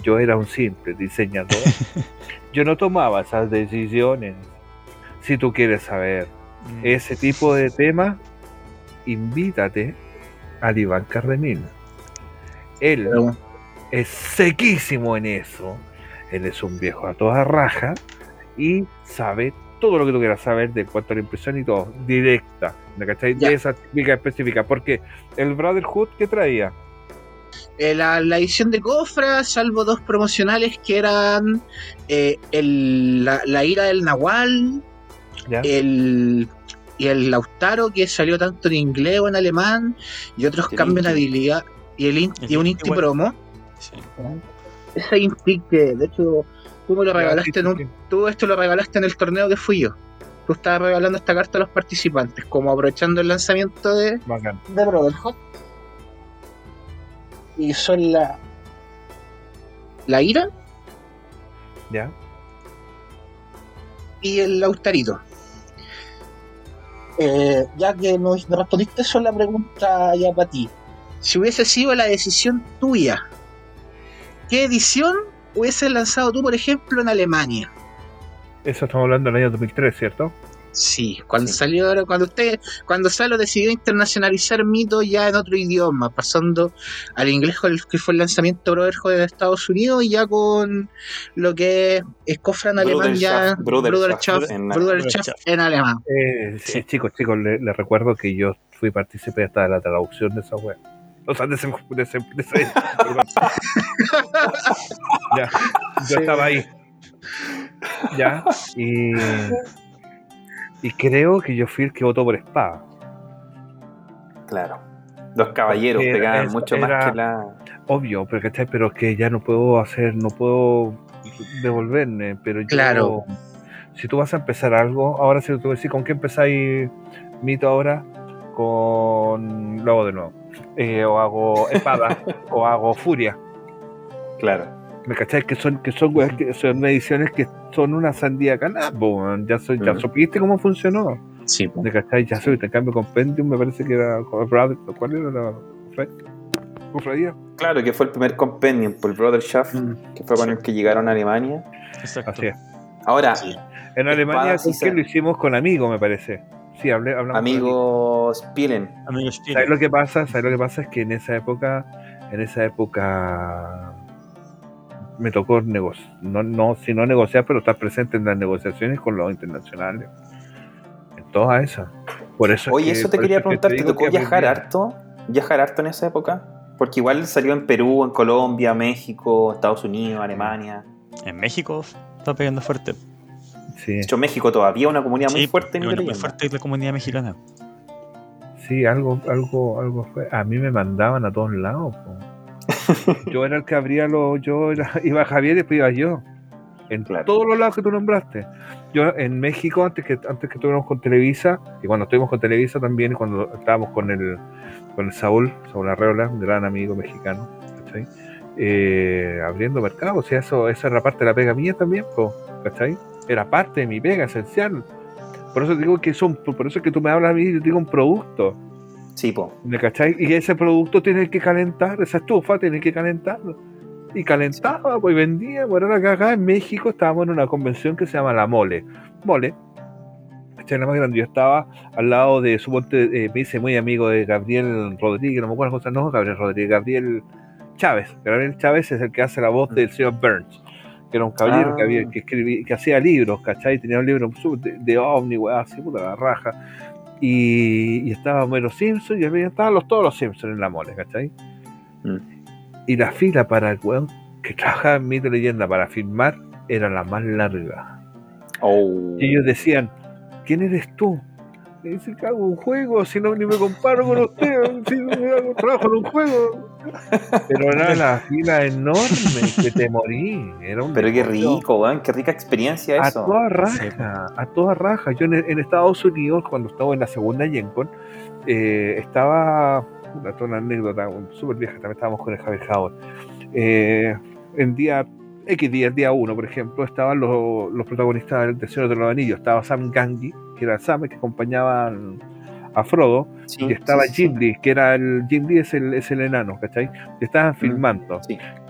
Yo era un simple diseñador. Yo no tomaba esas decisiones. Si tú quieres saber ese tipo de tema, invítate al Iván Cardenil. Él Pero, es sequísimo en eso. Él es un viejo a toda raja y sabe todo lo que tú quieras saber de cuanto a la impresión y todo, directa, ¿me cachai? Ya. De esa técnica específica, porque el Brotherhood que traía, eh, la, la edición de Cofra, salvo dos promocionales que eran eh, el, la, la ira del Nahual ¿ya? el, y el Lautaro, que salió tanto en inglés o en alemán, y otros cambios de habilidad, y, el in- El y un Inti promo. Sí. Ese Inti que, de hecho, tú me lo regalaste en un tú esto lo regalaste en el torneo que fui yo. Tú estabas regalando esta carta a los participantes, como aprovechando el lanzamiento de, Bacán. de Brotherhood. Y son la, la ira ¿Ya? y el Lautarito. Eh, ya que no respondiste eso, la pregunta ya para ti. Si hubiese sido la decisión tuya, ¿qué edición hubieses lanzado tú, por ejemplo, en Alemania? Eso estamos hablando del año 2003, ¿cierto? Sí, cuando Sí. salió, cuando usted, cuando Salo decidió internacionalizar mito ya en otro idioma, pasando al inglés con el que fue el lanzamiento Brotherhood de Estados Unidos y ya con lo que es Cofra en alemán ya Bruderschaft, en- en alemán. Eh, sí, chicos, chicos, les les recuerdo que yo fui partícipe hasta de la traducción de esa web. O sea, de ese. De ese, de ese- perdón. ya, yo Sí. estaba ahí. Ya, y. Y creo que yo fui el que votó por espada. Claro. Los caballeros pegaban es- mucho era- más que la. Obvio, pero ¿cachai? Pero que ya no puedo hacer, no puedo devolverme. Pero yo. Claro. Si tú vas a empezar algo, ahora si tú voy a decir, ¿con qué empezáis mito ahora? Con. Lo hago de nuevo. Eh, o hago espada, o hago furia. Claro. ¿Me cachai? Que son, que son, weas que son ediciones que son una sandía canal, po, weón. Ya, soy, ya Mm. supiste cómo funcionó. Sí, ¿Me cachai? Ya soy, en cambio Compendium me parece que era. ¿Cuál era la cofradía? Claro, que fue el primer compendium por el Brotherhood, Mm. que fue con el que llegaron a Alemania. Exacto. Así es. Ahora, Sí. En Alemania, sí ¿con quién lo hicimos? Con Amigo, me parece. Sí, hablé, hablamos amigos Amigo. ¿Sabes lo que pasa? ¿Sabes lo que pasa? Es que en esa época, en esa época me tocó negociar, no, no, si no negociar, pero estar presente en las negociaciones con los internacionales. En todas esas. Por eso es Oye, que- eso te quería es que preguntar, ¿te digo tocó viajar aprendí. harto? ¿Viajar harto en esa época? Porque igual salió en Perú, en Colombia, México, Estados Unidos, Alemania. En México está pegando fuerte. Sí, De hecho, México todavía una comunidad muy fuerte en bueno, muy fuerte la comunidad mexicana. sí, algo, algo, algo fue. A mí me mandaban a todos lados. po. yo era el que abría los, yo era, iba Javier y después iba yo. En Claro. todos los lados que tú nombraste. Yo en México, antes que antes que estuviéramos con Televisa, y cuando estuvimos con Televisa también, cuando estábamos con el, con el Saúl, Saúl Arreola, un gran amigo mexicano, ¿cachai? Eh, abriendo mercado, o sea, eso, esa era parte de la pega mía también, po, ¿cachai? Era parte de mi pega esencial. Por eso digo que son, por eso es que tú me hablas a mí y digo un producto. Sí, po. ¿Me cachai? Y ese producto tiene que calentar, esa estufa tiene que calentarlo. Y calentaba, pues vendía. Bueno, acá, acá en México estábamos en una convención que se llama La Mole. Mole. La más grande. Yo estaba al lado de, suponte, eh, me hice muy amigo de Gabriel Rodríguez, no me acuerdo cosas, no, Gabriel Rodríguez, Gabriel Chávez. Gabriel Chávez es el que hace la voz del señor Burns. Que era un caballero Ah. que, había, que, escribía, que hacía libros, ¿cachai? Tenía un libro de, de ovni, weá, así, puta la raja y, y estaba Homero Simpson y estaban los, todos los Simpsons en la mole, ¿cachai? Mm. Y la fila para el weón que trabajaba en Mito Leyenda para filmar era la más larga. Oh. Y ellos decían, ¿quién eres tú? Y dice, hago un juego, si no ni me comparo con usted, si no hago trabajo en un juego. Pero era la fila enorme, que te morí. Era un Pero qué rico, weón. Qué rica experiencia a eso. toda raja, a toda raja. Yo en, en Estados Unidos, cuando estaba en la segunda Yencon, eh, estaba, una, una anécdota súper vieja, también estábamos con el Javier Howard. Eh, en día X día, el día 1, por ejemplo, estaban los, los protagonistas del Señor de los Anillos. Estaba Sam Gangi, que era Sam, que acompañaba al- a Frodo, Sí, y estaba sí, Lee, que era el Jim Lee es el, es el enano, ¿cachai? Estaban filmando.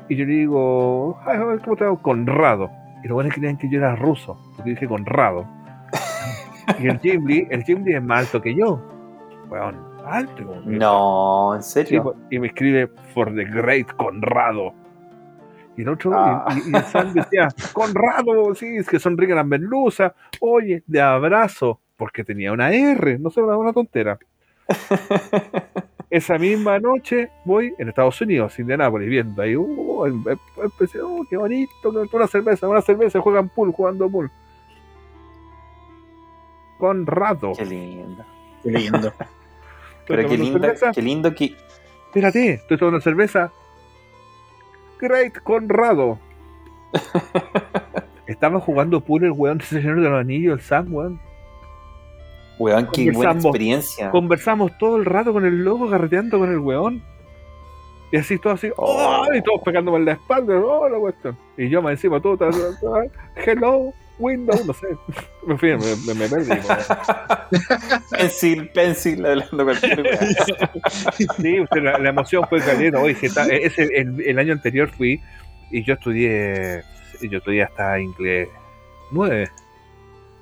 Y yo le digo, "Ay, ¿cómo te llamo? Conrado. Y los buenos creían que yo era ruso, porque dije Conrado. y el Jim Lee, el Jim Lee es más alto que yo. Weón, alto. No, en serio. y me escribe For the Great Conrado. Y el otro, Ah. y, y- el Sam decía, Conrado, sí, es que son ricas las merluzas. Oye, de abrazo, porque tenía una R, no sé, una, una tontera. Esa misma noche voy en Estados Unidos, Indianápolis, viendo ahí, uh, em- em- empecé, oh, qué bonito, una cerveza, una cerveza, juegan pool, jugando pool. Conrado. Qué lindo. Qué lindo. Pero qué cerveza? qué lindo que. Espérate, estoy tomando cerveza. Great Conrado. Estaba jugando pool el weón de Señor de los Anillos, el Sam, weón. Weón, qué buena experiencia. Conversamos todo el rato con el loco, carreteando con el weón. Y así todo así, Oh. ¡oh! y todos pegándome en la espalda, ¡oh! la cuestión. Y yo me encima todo, ta- ta- hello, Windows, no sé. Me fui, me, me, perdí. Pencil, pencil, hablando wea. Sí, la, la emoción fue caliente. Oye, si está- ese, el, el año anterior fui y yo estudié, yo estudié hasta inglés 9,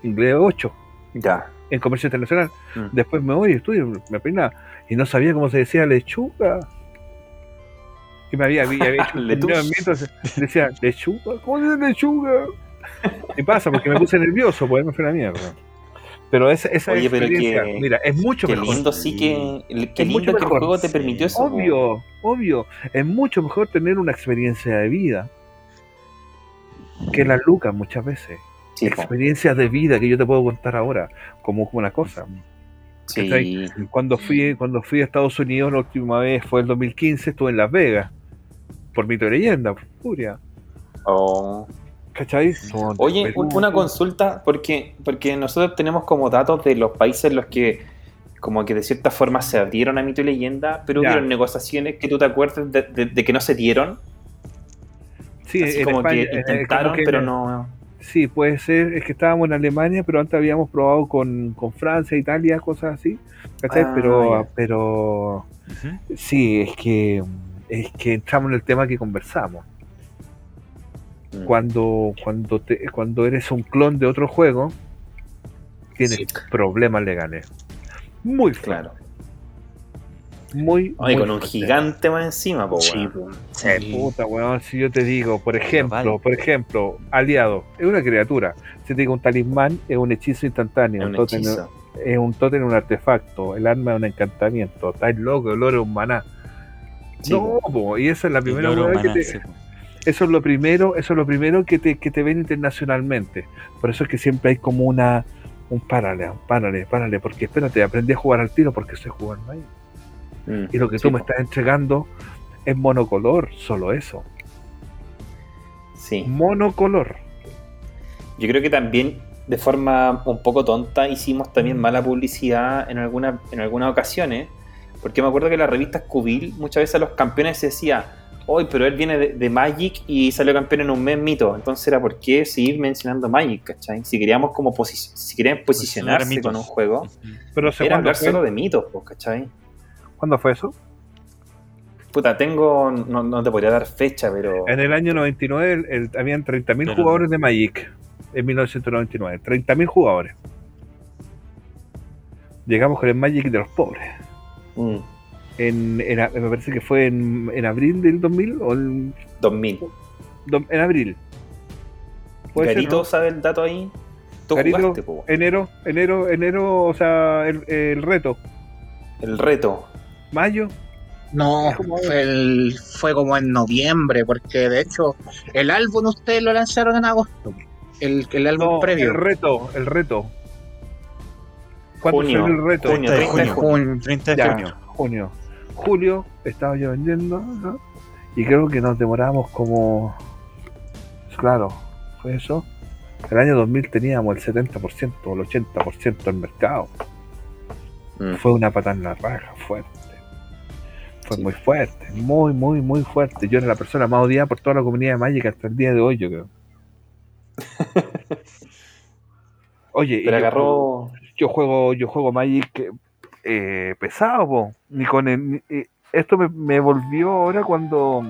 inglés 8 Ya. En comercio internacional. Mm. Después me voy y estudio, me peinaba y no sabía cómo se decía lechuga. Que me había, había hecho un entonces decía lechuga, ¿cómo se dice lechuga? Y pasa porque me puse nervioso, pues me fue la mierda. Pero esa, esa Oye, pero que- mira, es mucho Qué mejor. lindo sí que. Qué Es mucho lindo que el juego te permitió eso. po. Obvio, obvio. Es mucho mejor tener una experiencia de vida que las lucas muchas veces. Sí, po. Experiencias de vida que yo te puedo contar ahora como una cosa. Sí. Cuando fui, cuando fui a Estados Unidos la última vez fue el 2015, estuve en Las Vegas. Por mito de leyenda, furia. Oh. ¿Cachai? Oye, Perú. una consulta, porque, porque nosotros tenemos como datos de los países en los que como que de cierta forma se abrieron a mito y leyenda, pero Ya. hubieron negociaciones que tú te acuerdas de, de- de que no se dieron. Sí, Así en como España, que como intentaron, que- pero no. Sí, puede ser. Es que estábamos en Alemania, pero antes habíamos probado con, con Francia, Italia, cosas así. ¿Cachai? Ah, pero, ya. pero sí, es que es que entramos en el tema que conversamos. Mm. Cuando cuando te, cuando eres un clon de otro juego, tienes Sí. problemas legales. Muy Claro. Muy, Oye, muy con un fuerte. gigante más encima, po, Sí, weón. Sí. Puta, weón, si yo te digo, por ejemplo, vale. por ejemplo, aliado, es una criatura. Si te digo un talismán, es un hechizo instantáneo. Es un tótem- hechizo. es un tótem, un artefacto. El arma es un encantamiento. Estáis loco, el oro es un maná. Sí, no, po, y esa es la primera weá que te- eso es lo primero, eso es lo primero que te, que te ven internacionalmente. Por eso es que siempre hay como una un párale, un párale, párale, porque espérate, aprendí a jugar al tiro porque sé jugar ahí. Mm. Y lo que Sí, tú me estás entregando es monocolor, solo eso. Sí. Monocolor. Yo creo que también de forma un poco tonta hicimos también mala publicidad en, alguna, en algunas ocasiones, porque me acuerdo que en las revistas Cubil muchas veces a los campeones se decía, hoy pero él viene de, de Magic y salió campeón en un mes mito, entonces era por qué seguir mencionando Magic, ¿cachai? Si queríamos como si querían posicionarse con un juego. Pero ¿sé era ¿cuándo, hablar solo de mitos, pues, ¿cachai? ¿Cuándo fue eso? Puta, tengo, no, no te podría dar fecha, pero... En el año 99 el- el- habían 30.000 Pero- jugadores de Magic. En 1999. 30.000 jugadores. Llegamos con el Magic de los pobres. Mm, En, me parece que fue en, en abril del 2000 o en, 2000. do- en abril. ¿no? sabe el dato ahí. Tú jugaste, po, enero, enero, enero, o sea, el, el reto. el reto. Mayo, No, fue, el- fue como en noviembre, porque de hecho el álbum ustedes lo lanzaron en agosto. El, el álbum no, previo. el reto, el reto. ¿Cuándo Junio, salió el reto? junio, 30 de 30 de junio. Junio. 30 de Ya, junio. junio. Julio estaba yo vendiendo ¿no? y creo que nos demoramos como claro fue eso el año 2000 teníamos el 70% o el 80% del mercado Mm. fue una patada en la raja fuerte fue muy fuerte muy muy muy fuerte yo era la persona más odiada por toda la comunidad de Magic hasta el día de hoy yo creo oye y Pero yo agarró. yo juego yo juego Magic eh, pesado po. ni con el- eh, esto me, me volvió ahora cuando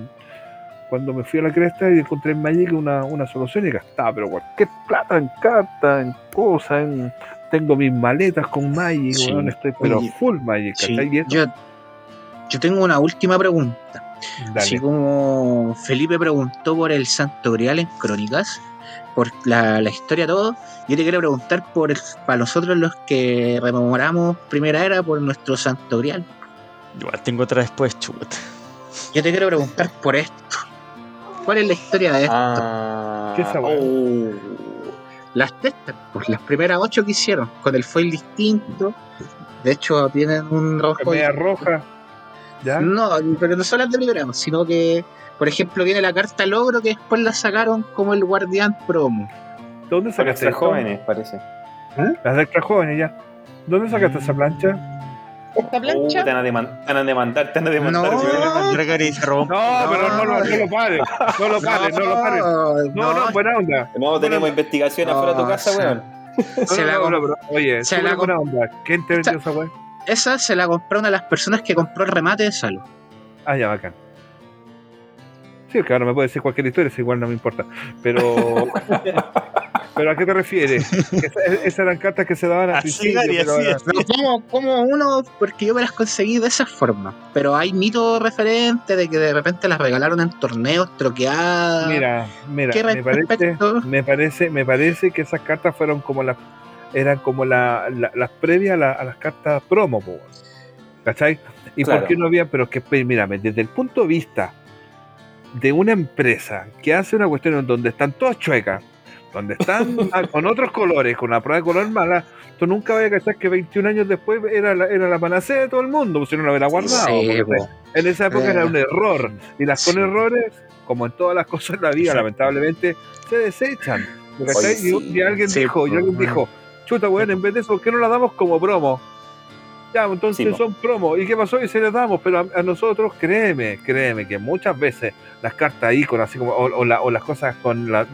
cuando me fui a la cresta y encontré en Magic una, una solución y gastaba pero cualquier plata en cartas en cosas en- tengo mis maletas con Magic Sí. estoy pero Oye, full Magic Sí. Y esto- yo, yo tengo una última pregunta. dale. Así como Felipe preguntó por el Santo Grial en Crónicas, por la, la historia todo, yo te quiero preguntar por para nosotros los que rememoramos Primera Era por nuestro Santo Grial. Igual tengo otra después, chuta. Yo te quiero preguntar por esto. ¿Cuál es la historia de esto? Ah, ¿Qué oh. Las testas, pues las primeras ocho que hicieron, con el foil distinto. De hecho, tienen un rojo. media roja ¿ya? No, pero no son las de primera, sino que, por ejemplo, viene la carta logro que después la sacaron como el guardián promo. ¿dónde sacaste extra esto? jóvenes, parece. las extra jóvenes ya ¿dónde sacaste esa plancha? esta Uh, plancha. te van a deman- te van a demandar, te van a demandar. No. weón. No, pero no, lo- no lo pares, no lo pares, no lo pares. No, no, buena onda. No, tenemos investigación afuera de tu casa, sí. weón. Se No, la oye, se la buena onda. ¿Quién te vendió esa weá? Esa se la compró una de las personas que compró el remate de Salo. Ah, ya, bacán. Sí, claro, me puede decir cualquier historia, si igual no me importa. Pero. ¿Pero a qué te refieres? Esa- Esas eran cartas que se daban al Así, pero así es. No, como, como uno, porque yo me las conseguí de esa forma. Pero hay mitos referentes de que de repente las regalaron en torneos troqueadas. Mira, mira, ¿Qué me parece, me parece, me parece que esas cartas fueron como las, eran como la- la- las previas a, la- a las cartas promo, ¿cachai? ¿Y Claro. por qué no había? Pero es que, mírame, desde el punto de vista de una empresa que hace una cuestión donde están todas chuecas, donde están con otros colores, con una prueba de color mala, tú nunca vas a cachar que 21 años después era la, era la panacea de todo el mundo, pues si no lo hubiera guardado. Sí, en esa época Eh, era un error. Y las con errores, como en todas las cosas en la vida, lamentablemente, se desechan. Oye, sí. y, y alguien dijo, y alguien dijo, chuta, weón, en vez de eso, ¿por qué no la damos como promo? Ya, entonces Sí, son promo. ¿Y qué pasó? Y se les damos, pero a, a nosotros, créeme, créeme, que muchas veces las cartas ícono, así como, o, o la- o las cosas con la,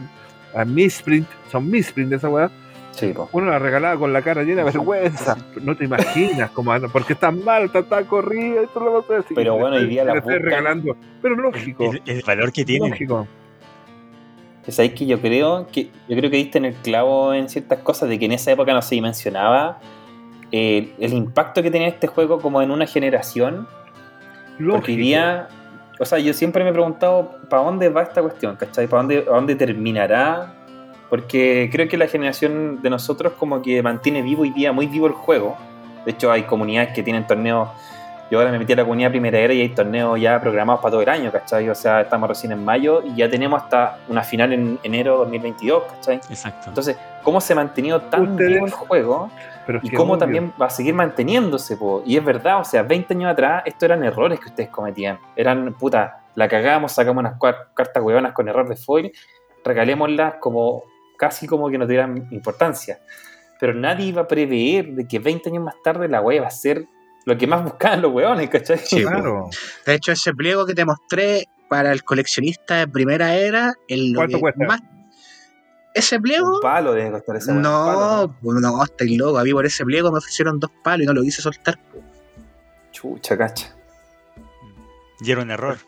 la misprint, son misprint de esa weá, Sí, uno la regalaba con la cara llena de vergüenza. No te imaginas cómo porque está mal, está, está corrida, esto lo vas a decir. Pero bueno, hoy día la buscan. regalando. Pero lógico, El, el valor que tiene. lógico. ¿Sabéis que yo creo que yo creo que diste en el clavo en ciertas cosas de que en esa época no se mencionaba eh, el impacto que tenía este juego como en una generación? Porque lógico. hoy día, o sea, yo siempre me he preguntado para dónde va esta cuestión, ¿cachai? ¿Para dónde, a dónde terminará? Porque creo que la generación de nosotros como que mantiene vivo hoy día, muy vivo el juego. De hecho, hay comunidades que tienen torneos. Yo ahora me metí a la comunidad primera era y hay torneos ya programados para todo el año, ¿cachai? O sea, estamos recién en mayo y ya tenemos hasta una final en enero 2022, ¿cachai? Exacto. Entonces, ¿cómo se ha mantenido tan Ustedes- vivo el juego? Pero y que cómo obvio. también va a seguir manteniéndose, po. Y es verdad, o sea, 20 años atrás, estos eran errores que ustedes cometían. Eran, puta, la cagamos, sacamos unas cartas huevonas con error de foil, regalémoslas como casi como que no tuvieran importancia. Pero nadie iba a prever de que 20 años más tarde la wea va a ser lo que más buscaban los huevones, ¿cachai? Sí, Claro. De hecho, ese pliego que te mostré para el coleccionista de primera era, el lo ¿Cuánto que cuesta? más. Ese pliego. Un palo debe costar un No, palo, pues no, estoy loco. A mí por ese pliego me ofrecieron dos palos y no lo quise soltar. Chucha, cacha. Y era un error.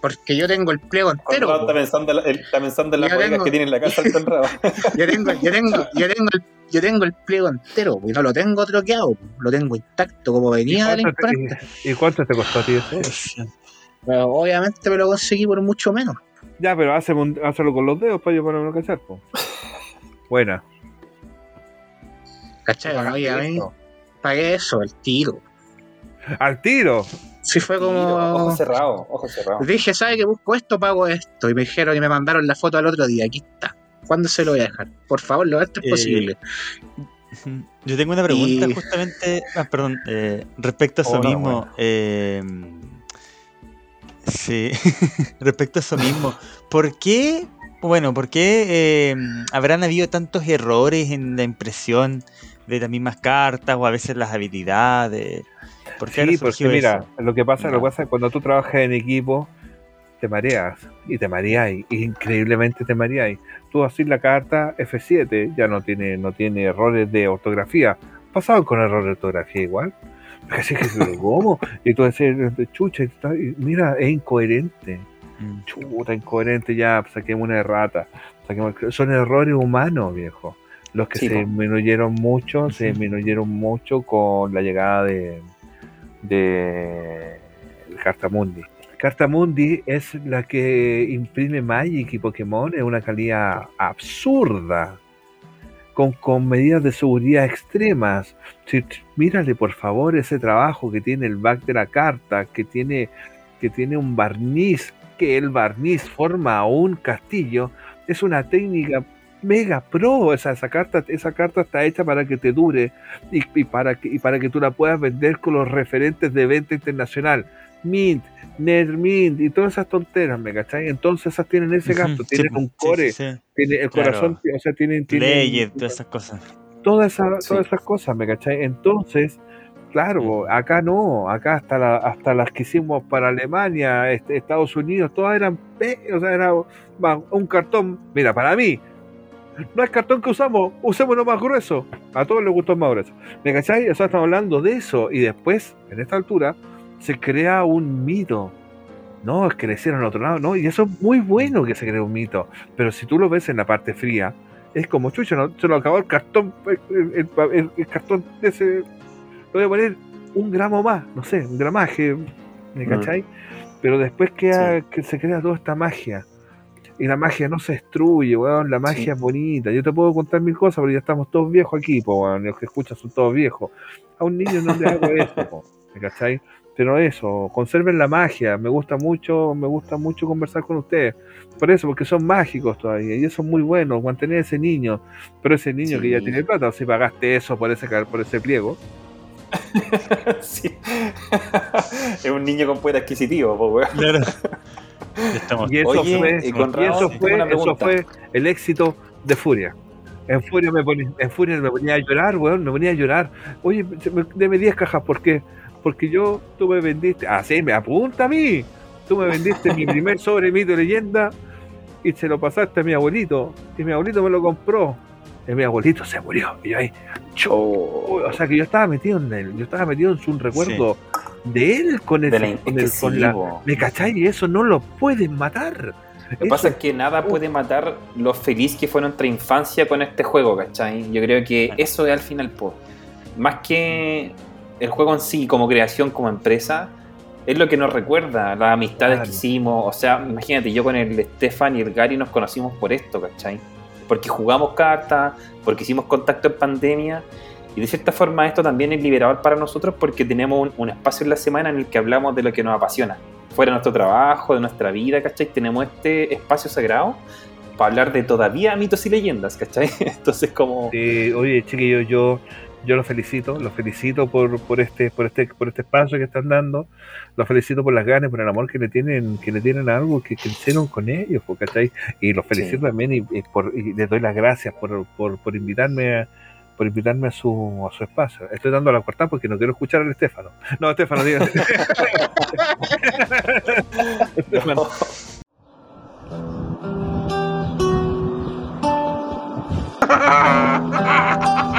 Porque yo tengo el pliego entero. Está pensando, está pensando en las bodegas que tiene en la casa Conrado. Yo tengo, yo tengo, yo tengo el, yo tengo el pliego entero, y no lo tengo troqueado, lo tengo intacto como ¿Y venía de la cuánto, te, imprenta. y- cuánto te costó a ti eso? Pero obviamente me lo conseguí por mucho menos. Ya, pero hazlo con los dedos para yo ponerme que hacer. po. Buena. ¿Cachai? Oye, a mí pagué eso, el tiro. Al tiro. Sí fue Ojo como... cerrado, ojo cerrado. Dije, ¿sabe que busco esto? Pago esto. Y me dijeron y me mandaron la foto al otro día. Aquí está. ¿Cuándo se lo voy a dejar? Por favor, lo antes Eh, posible. Yo tengo una pregunta Y- justamente, ah, perdón, eh, respecto a eso Oh, no, mismo. bueno. eh, sí, respecto a eso mismo. ¿Por qué, bueno, por qué eh, habrán habido tantos errores en la impresión de las mismas cartas o a veces las habilidades? ¿Por qué habrá Sí, porque mira, eso? lo que pasa, lo Ya. que pasa es que cuando tú trabajas en equipo, te mareas y te mareas y increíblemente te mareas. Tú así la carta F7 ya no tiene no tiene errores de ortografía. Pasaban con errores de ortografía igual. Así que, ¿cómo? Y tú decís, chucha, mira, es incoherente. Mm. Chuta, incoherente ya, saquemos una errata. Saquemos, son errores humanos, viejo. Los que Sí, se po. disminuyeron mucho, se disminuyeron mucho con la llegada de, de Cartamundi. Cartamundi es la que imprime Magic y Pokémon en una calidad absurda, con, con medidas de seguridad extremas. Mírale por favor ese trabajo que tiene el back de la carta, que tiene, que tiene un barniz, que el barniz forma un castillo, es una técnica mega pro. O sea, esa carta, esa carta está hecha para que te dure y, y para que, y para que tú la puedas vender con los referentes de venta internacional. Mint, Netmint y todas esas tonteras, ¿me cachai? Entonces esas tienen ese gasto, sí, tienen un core, sí, el Claro. corazón, o sea, tienen, tienen Leyes, todas esas cosas. todas esas, todas esas cosas, ¿me cachai? Entonces, Claro, acá no, acá hasta la, hasta las que hicimos para Alemania, este, Estados Unidos, todas eran, o sea, era un cartón, mira, para mí, no es cartón que usamos, usemos uno más grueso, a todos les gustó más grueso, ¿me cachai? O sea, estamos hablando de eso, y después, en esta altura, se crea un mito, no, es que le hicieron otro lado, no, y eso es muy bueno que se cree un mito, pero si tú lo ves en la parte fría, es como chucho, no, se lo acabó el cartón, el, el- el- cartón de ese, lo voy a poner un gramo más, no sé, un gramaje, ¿me Mm. Pero después queda, que se crea toda esta magia. Y la magia no se destruye, weón, la magia Sí. es bonita. Yo te puedo contar mil cosas, pero ya estamos todos viejos aquí, po, weón, los que escuchan son todos viejos. A un niño no le hago eso, po, ¿me cachai? Pero eso, conserven la magia, me gusta mucho, me gusta mucho conversar con ustedes. Por eso, porque son mágicos todavía, y eso es muy bueno, mantener ese niño. Pero ese niño que ya tiene plata, si pagaste eso por ese, por ese pliego, Sí. es un niño con poder adquisitivo, po. Claro. Estamos. Y eso Oye, fue, y Conrado, eso tengo fue, eso el éxito de Furia. En Furia me ponía, en Furia me ponía a llorar, weón, me ponía a llorar. Oye, me- deme 10 cajas, ¿por qué? Porque yo, tú me vendiste, ah, sí, me apunta a mí. Tú me vendiste mi primer sobre mito de leyenda y se lo pasaste a mi abuelito. Y mi abuelito me lo compró. Y mi abuelito se murió. Y yo ahí, chu, Oh, o sea que yo estaba metido en él, yo estaba metido en su recuerdo de él con, ese, la, con, el- la. ¿Me cachai? Y eso no lo pueden matar. Lo que pasa es que nada puede matar lo feliz que fue nuestra infancia con este juego, ¿cachai? Yo creo que eso es al final, po. Más que el juego en sí, como creación, como empresa, es lo que nos recuerda, las amistades Claro. que hicimos. O sea, imagínate, yo con el Stefan y el Gary nos conocimos por esto, ¿cachai? Porque jugamos cartas, porque hicimos contacto en pandemia. Y de cierta forma esto también es liberador para nosotros porque tenemos un, un espacio en la semana en el que hablamos de lo que nos apasiona. Fuera de nuestro trabajo, de nuestra vida, ¿cachai? Tenemos este espacio sagrado para hablar de todavía mitos y leyendas, ¿cachai? Entonces como... Eh, oye, chiquillos, yo, yo los felicito, los felicito por, por este, por este, por este espacio que están dando, los felicito por las ganas, por el amor que le tienen, que le tienen a algo que, hicieron con ellos, ¿cachai? Y los felicito Sí. también y, y por, y les doy las gracias por, por, por invitarme a por invitarme a su, a su espacio. Estoy dando la cortada porque no quiero escuchar al Estefano. No, Estefano. Estefano. No.